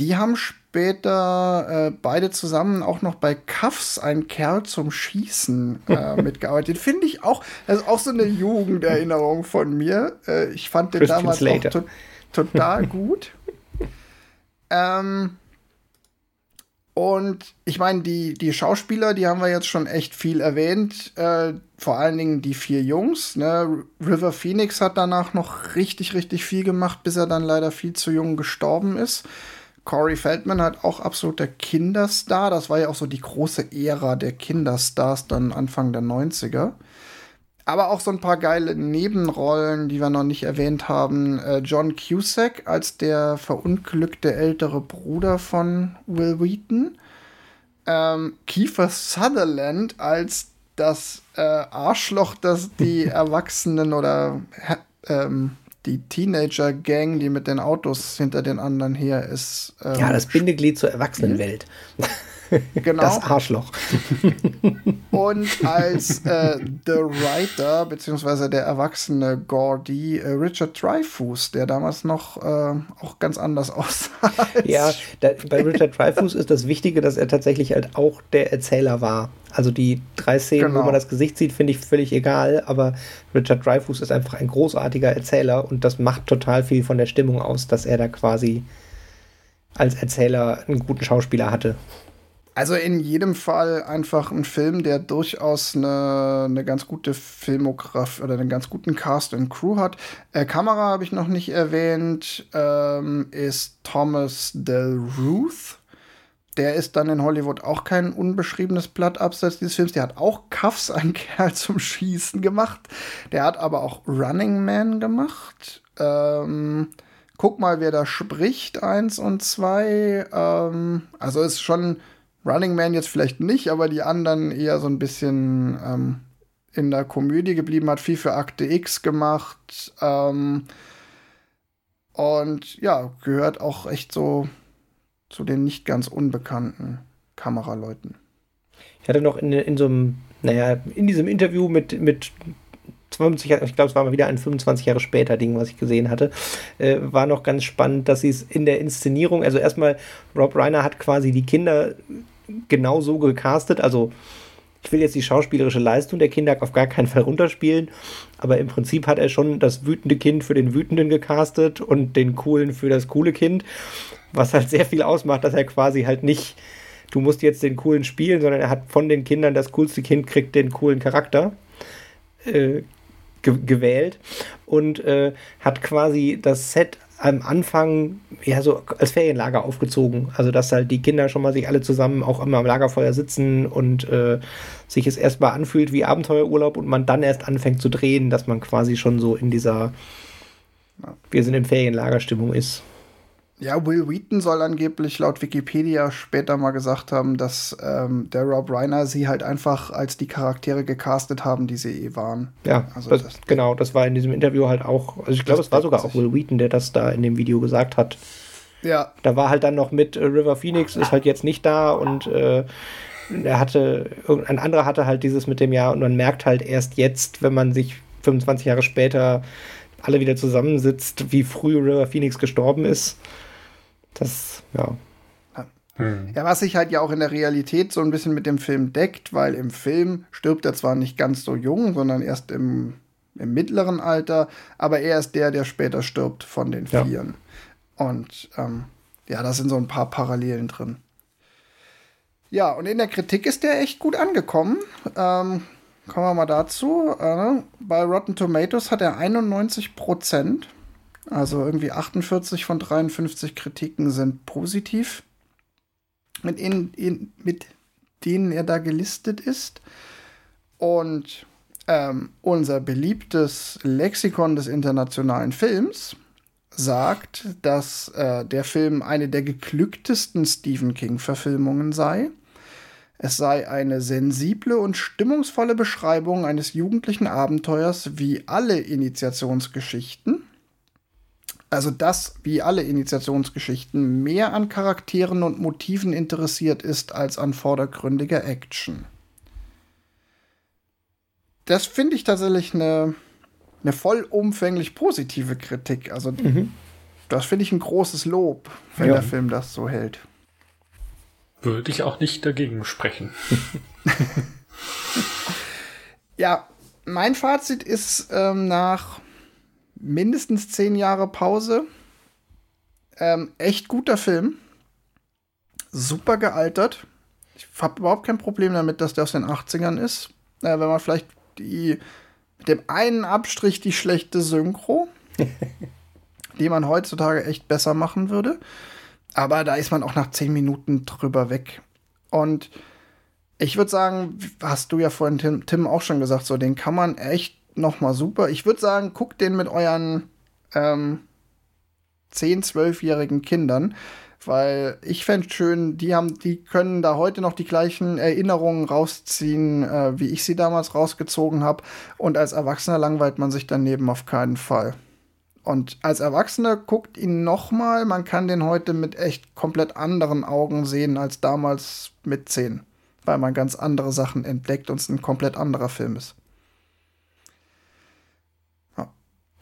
Die haben später äh, beide zusammen auch noch bei Cuffs, ein Kerl zum Schießen, äh, (laughs) mitgearbeitet. Finde ich auch, das ist auch so eine Jugenderinnerung von mir. Äh, ich fand den Christian damals to total gut. (laughs) ähm, und ich meine, die, die Schauspieler, die haben wir jetzt schon echt viel erwähnt. Äh, vor allen Dingen die vier Jungs. Ne? River Phoenix hat danach noch richtig, richtig viel gemacht, bis er dann leider viel zu jung gestorben ist. Corey Feldman hat auch absoluter Kinderstar. Das war ja auch so die große Ära der Kinderstars dann Anfang der 90er. Aber auch so ein paar geile Nebenrollen, die wir noch nicht erwähnt haben. Äh, John Cusack als der verunglückte ältere Bruder von Will Wheaton. Ähm, Kiefer Sutherland als das äh, Arschloch, das die (laughs) Erwachsenen oder ähm, die Teenager-Gang, die mit den Autos hinter den anderen her ist. Ähm, ja, das Bindeglied zur Erwachsenenwelt. Genau. Das Arschloch. (laughs) Und als äh, The Writer, beziehungsweise der erwachsene Gordy, äh, Richard Dreyfuss, der damals noch äh, auch ganz anders (laughs) aussah. Ja, da, bei Richard Dreyfuss ist das Wichtige, dass er tatsächlich halt auch der Erzähler war. Also die drei Szenen, genau. wo man das Gesicht sieht, finde ich völlig egal, aber Richard Dreyfuss ist einfach ein großartiger Erzähler und das macht total viel von der Stimmung aus, dass er da quasi als Erzähler einen guten Schauspieler hatte. Also in jedem Fall einfach ein Film, der durchaus eine, eine ganz gute Filmografie oder einen ganz guten Cast und Crew hat. Äh, Kamera habe ich noch nicht erwähnt, ähm, ist Thomas Del Ruth. Der ist dann in Hollywood auch kein unbeschriebenes Blatt abseits dieses Films. Der hat auch Cuffs, ein (laughs) Kerl zum Schießen gemacht. Der hat aber auch Running Man gemacht. Ähm, guck mal, wer da spricht, eins und zwei. Ähm, also ist schon Running Man jetzt vielleicht nicht, aber die anderen eher so ein bisschen ähm, in der Komödie geblieben, hat viel für Akte X gemacht. Ähm, und ja, gehört auch echt so zu den nicht ganz unbekannten Kameraleuten. Ich hatte noch in, in so einem, naja, in diesem Interview mit, mit 50, ich glaube, es war mal wieder ein 25 Jahre später Ding, was ich gesehen hatte, äh, war noch ganz spannend, dass sie es in der Inszenierung, also erstmal, Rob Reiner hat quasi die Kinder genau so gecastet. Also ich will jetzt die schauspielerische Leistung der Kinder auf gar keinen Fall runterspielen, aber im Prinzip hat er schon das wütende Kind für den Wütenden gecastet und den Coolen für das coole Kind, was halt sehr viel ausmacht, dass er quasi halt nicht, du musst jetzt den Coolen spielen, sondern er hat von den Kindern das coolste Kind kriegt den coolen Charakter. Äh, gewählt und äh, hat quasi das Set am Anfang ja so als Ferienlager aufgezogen. Also dass halt die Kinder schon mal sich alle zusammen auch immer am Lagerfeuer sitzen und äh, sich es erstmal anfühlt wie Abenteuerurlaub und man dann erst anfängt zu drehen, dass man quasi schon so in dieser wir sind in Ferienlagerstimmung ist. Ja, Will Wheaton soll angeblich laut Wikipedia später mal gesagt haben, dass ähm, der Rob Reiner sie halt einfach als die Charaktere gecastet haben, die sie eh waren. Ja, also das, das, genau, das war in diesem Interview halt auch, also ich glaube, es war sogar auch Will Wheaton, der das da in dem Video gesagt hat. Ja. Da war halt dann noch mit äh, River Phoenix, ist halt jetzt nicht da und äh, er hatte, ein anderer hatte halt dieses mit dem Jahr und man merkt halt erst jetzt, wenn man sich 25 Jahre später alle wieder zusammensitzt, wie früh River Phoenix gestorben ist. Das, ja. Ja, was sich halt ja auch in der Realität so ein bisschen mit dem Film deckt, weil im Film stirbt er zwar nicht ganz so jung, sondern erst im, im mittleren Alter, aber er ist der, der später stirbt von den Vieren. Ja. Und ähm, ja, da sind so ein paar Parallelen drin. Ja, und in der Kritik ist der echt gut angekommen. Ähm, kommen wir mal dazu. Äh, bei Rotten Tomatoes hat er 91 Prozent. Also irgendwie 48 von 53 Kritiken sind positiv, mit, in, in, mit denen er da gelistet ist. Und ähm, unser beliebtes Lexikon des internationalen Films sagt, dass äh, der Film eine der geglücktesten Stephen King-Verfilmungen sei. Es sei eine sensible und stimmungsvolle Beschreibung eines jugendlichen Abenteuers wie alle Initiationsgeschichten. Also das, wie alle Initiationsgeschichten, mehr an Charakteren und Motiven interessiert ist als an vordergründiger Action. Das finde ich tatsächlich eine, eine vollumfänglich positive Kritik. Also mhm. das finde ich ein großes Lob, wenn ja. der Film das so hält. Würde ich auch nicht dagegen sprechen. (laughs) ja, mein Fazit ist ähm, nach mindestens zehn Jahre Pause ähm, echt guter Film. Super gealtert. Ich habe überhaupt kein Problem damit, dass der aus den 80ern ist. Äh, wenn man vielleicht die mit dem einen Abstrich die schlechte Synchro, (laughs) die man heutzutage echt besser machen würde. Aber da ist man auch nach zehn Minuten drüber weg. Und ich würde sagen, hast du ja vorhin Tim, Tim, auch schon gesagt, so den kann man echt noch mal super. Ich würde sagen, guckt den mit euren ähm, 10-, 12-jährigen Kindern, weil ich fände schön, die haben, die können da heute noch die gleichen Erinnerungen rausziehen, äh, wie ich sie damals rausgezogen habe. Und als Erwachsener langweilt man sich daneben auf keinen Fall. Und als Erwachsener guckt ihn nochmal. Man kann den heute mit echt komplett anderen Augen sehen als damals mit 10. Weil man ganz andere Sachen entdeckt und es ein komplett anderer Film ist.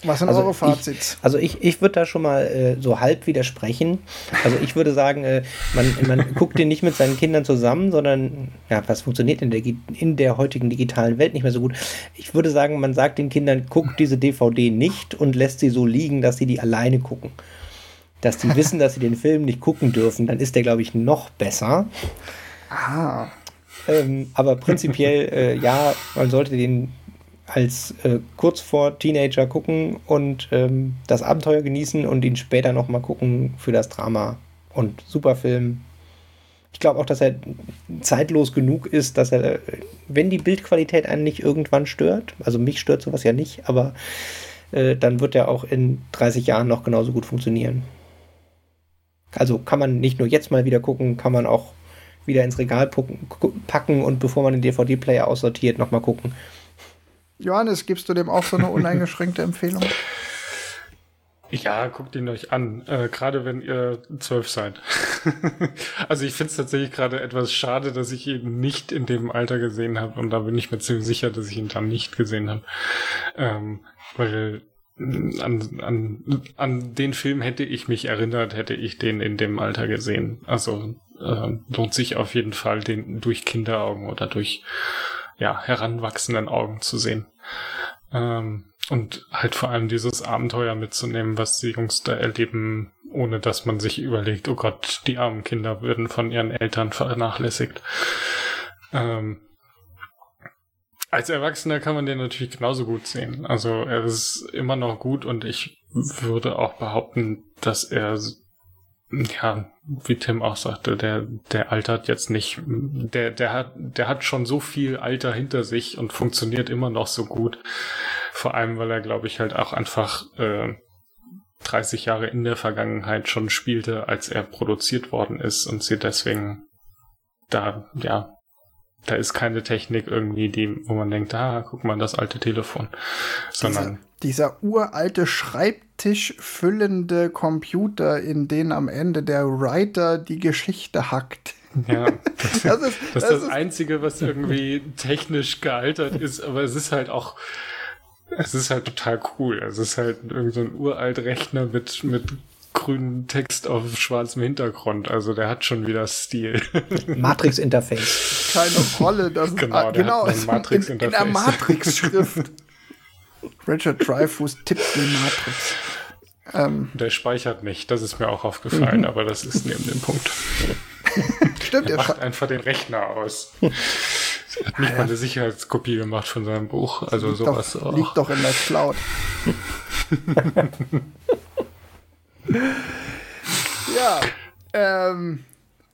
Was sind also eure Fazits? Ich, also ich, ich würde da schon mal äh, so halb widersprechen. Also ich würde sagen, äh, man, man guckt den nicht mit seinen Kindern zusammen, sondern ja, was funktioniert in der, in der heutigen digitalen Welt nicht mehr so gut. Ich würde sagen, man sagt den Kindern, guckt diese DVD nicht und lässt sie so liegen, dass sie die alleine gucken. Dass die wissen, dass sie den Film nicht gucken dürfen, dann ist der, glaube ich, noch besser. Ah. Ähm, aber prinzipiell, äh, ja, man sollte den als äh, kurz vor Teenager gucken und ähm, das Abenteuer genießen und ihn später nochmal gucken für das Drama. Und super Film. Ich glaube auch, dass er zeitlos genug ist, dass er, wenn die Bildqualität einen nicht irgendwann stört, also mich stört sowas ja nicht, aber äh, dann wird er auch in 30 Jahren noch genauso gut funktionieren. Also kann man nicht nur jetzt mal wieder gucken, kann man auch wieder ins Regal packen und bevor man den DVD-Player aussortiert, nochmal gucken. Johannes, gibst du dem auch so eine (laughs) uneingeschränkte Empfehlung? Ja, guckt ihn euch an, äh, gerade wenn ihr zwölf seid. (laughs) also ich finde es tatsächlich gerade etwas schade, dass ich ihn nicht in dem Alter gesehen habe und da bin ich mir ziemlich sicher, dass ich ihn dann nicht gesehen habe. Ähm, weil an, an, an den Film hätte ich mich erinnert, hätte ich den in dem Alter gesehen. Also äh, lohnt sich auf jeden Fall, den durch Kinderaugen oder durch ja, heranwachsenden Augen zu sehen. Ähm, und halt vor allem dieses Abenteuer mitzunehmen, was die Jungs da erleben, ohne dass man sich überlegt, oh Gott, die armen Kinder würden von ihren Eltern vernachlässigt. Ähm, als Erwachsener kann man den natürlich genauso gut sehen. Also er ist immer noch gut und ich würde auch behaupten, dass er ja, wie Tim auch sagte, der, der altert jetzt nicht. Der, der hat, der hat schon so viel Alter hinter sich und funktioniert immer noch so gut. Vor allem, weil er, glaube ich, halt auch einfach äh, 30 Jahre in der Vergangenheit schon spielte, als er produziert worden ist und sie deswegen da, ja, da ist keine Technik irgendwie, die, wo man denkt, ah, guck mal, das alte Telefon. Sondern. Dieser, uralte Schreibtisch füllende Computer, in den am Ende der Writer die Geschichte hackt. Ja, (laughs) das, das, ist, das, das ist das Einzige, was irgendwie technisch gealtert ist, aber es ist halt auch, es ist halt total cool. Es ist halt irgendwie so ein uralt Rechner mit, mit grünen Text auf schwarzem Hintergrund. Also der hat schon wieder Stil. (laughs) Matrix-Interface. Keine Rolle. Das genau, ah, genau Matrix in, in der Matrix-Schrift. (laughs) Richard Dreyfuss tippt die Matrix. Ähm, der speichert nicht, das ist mir auch aufgefallen, mhm. aber das ist neben dem Punkt. Stimmt, er macht einfach den Rechner aus. (laughs) Er hat nicht mal eine Sicherheitskopie gemacht von seinem Buch. Also liegt, sowas. doch, auch. liegt doch in der Cloud. (laughs) ja, ähm,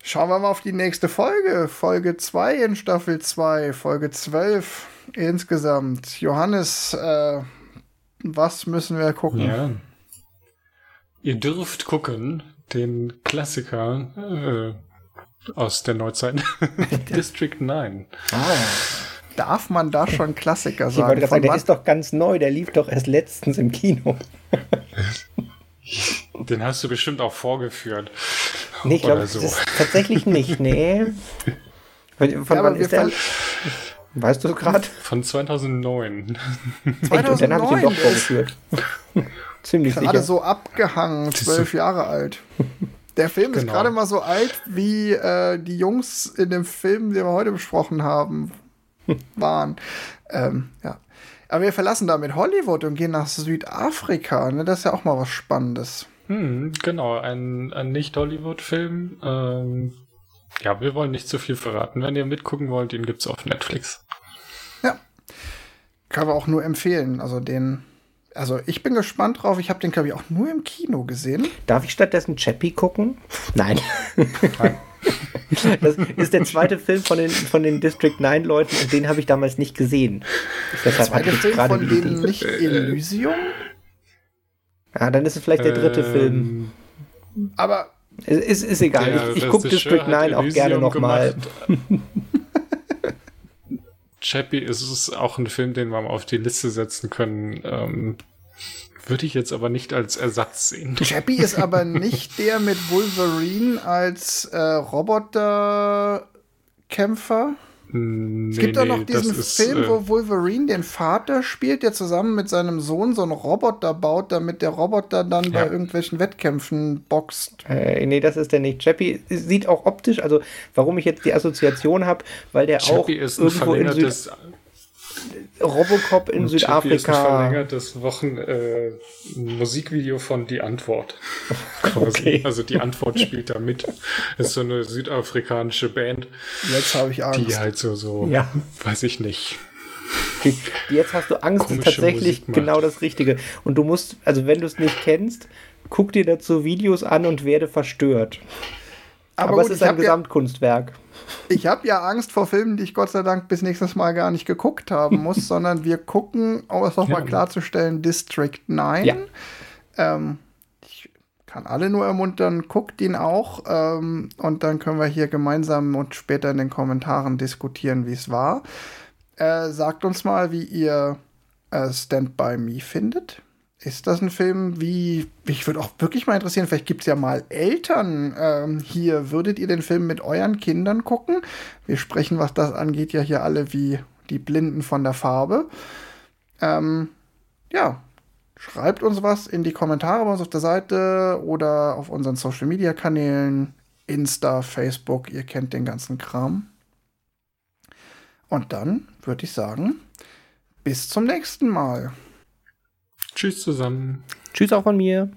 schauen wir mal auf die nächste Folge. Folge 2 in Staffel 2, Folge 12 insgesamt. Johannes, äh, was müssen wir gucken? Ja. Ihr dürft gucken, den Klassiker äh, aus der Neuzeit. (laughs) (laughs) District 9. Darf man da schon Klassiker Ich wollte sagen? gerade sagen, der ist doch ganz neu, der lief doch erst letztens im Kino. (laughs) Den hast du bestimmt auch vorgeführt. Nee, ich glaube, so. tatsächlich nicht, nee. Von, von Ja, wann ist der? Weißt du gerade? Von 2009. Echt, (laughs) und dann habe ich den 2009, doch der ist vorgeführt. Ziemlich gerade sicher. so abgehangen, zwölf Jahre alt. Der Film ist Genau. gerade mal so alt, wie äh, die Jungs in dem Film, den wir heute besprochen haben, (laughs) waren. ähm, ja. Aber wir verlassen damit Hollywood und gehen nach Südafrika. Ne? Das ist ja auch mal was Spannendes. Hm, genau, ein, ein Nicht-Hollywood-Film. Ähm, ja, wir wollen nicht zu viel verraten. Wenn ihr mitgucken wollt, den gibt's auf Netflix. Ja. Kann man auch nur empfehlen. Also den. Also ich bin gespannt drauf. Ich habe den, glaube ich, auch nur im Kino gesehen. Darf ich stattdessen Chappie gucken? Nein. (laughs) Das ist der zweite Film von den, von den District 9 Leuten und den habe ich damals nicht gesehen. Deshalb hatte Zweiter ich Film gerade von denen nicht Elysium. Ja, dann ist es vielleicht der dritte Film. Ähm, Aber Es ist, ist egal. der Ich, ich gucke District hat 9 auch gerne nochmal. (laughs) Chappie ist es auch ein Film, den wir mal auf die Liste setzen können. Ähm, würde ich jetzt aber nicht als Ersatz sehen. Chappie ist aber (laughs) nicht der mit Wolverine als äh, Roboterkämpfer. Nee, Es gibt doch noch nee, diesen ist, Film, äh, wo Wolverine den Vater spielt, der zusammen mit seinem Sohn so einen Roboter baut, damit der Roboter dann bei Ja. irgendwelchen Wettkämpfen boxt. Äh, nee, das ist der nicht. Chappie sieht auch optisch, also warum ich jetzt die Assoziation habe, weil der auch Chappie ist ein irgendwo in Süd verlängertes Robocop in Chappie ist ein Südafrika. verlängertes Wochen äh, Musikvideo von Die Antwort. Quasi. (laughs) Okay. Also Die Antwort spielt da mit. Ist so eine südafrikanische Band, Jetzt habe ich Angst. die halt so, so Ja. weiß ich nicht. Jetzt hast du Angst, ist tatsächlich Musik macht. genau das Richtige. Und du musst, also wenn du es nicht kennst, guck dir dazu Videos an und werde verstört. aber Aber, gut, es ist ein habe ja, Gesamtkunstwerk. Ich hab ja Angst vor Filmen, die ich Gott sei Dank bis nächstes Mal gar nicht geguckt haben muss, (laughs) sondern wir gucken, um es nochmal Ja. klarzustellen, District 9. Ja. Ähm, ich kann alle nur ermuntern, guckt ihn auch ähm, und dann können wir hier gemeinsam und später in den Kommentaren diskutieren, wie es war. Äh, sagt uns mal, wie ihr äh, Stand By Me findet. Ist das ein Film, wie, mich würde auch wirklich mal interessieren, vielleicht gibt es ja mal Eltern ähm, hier. Würdet ihr den Film mit euren Kindern gucken? Wir sprechen, was das angeht, ja hier alle wie die Blinden von der Farbe. Ähm, ja, schreibt uns was in die Kommentare bei uns auf der Seite oder auf unseren Social Media Kanälen, Insta, Facebook, ihr kennt den ganzen Kram. Und dann würde ich sagen, bis zum nächsten Mal. Tschüss zusammen. Tschüss auch von mir.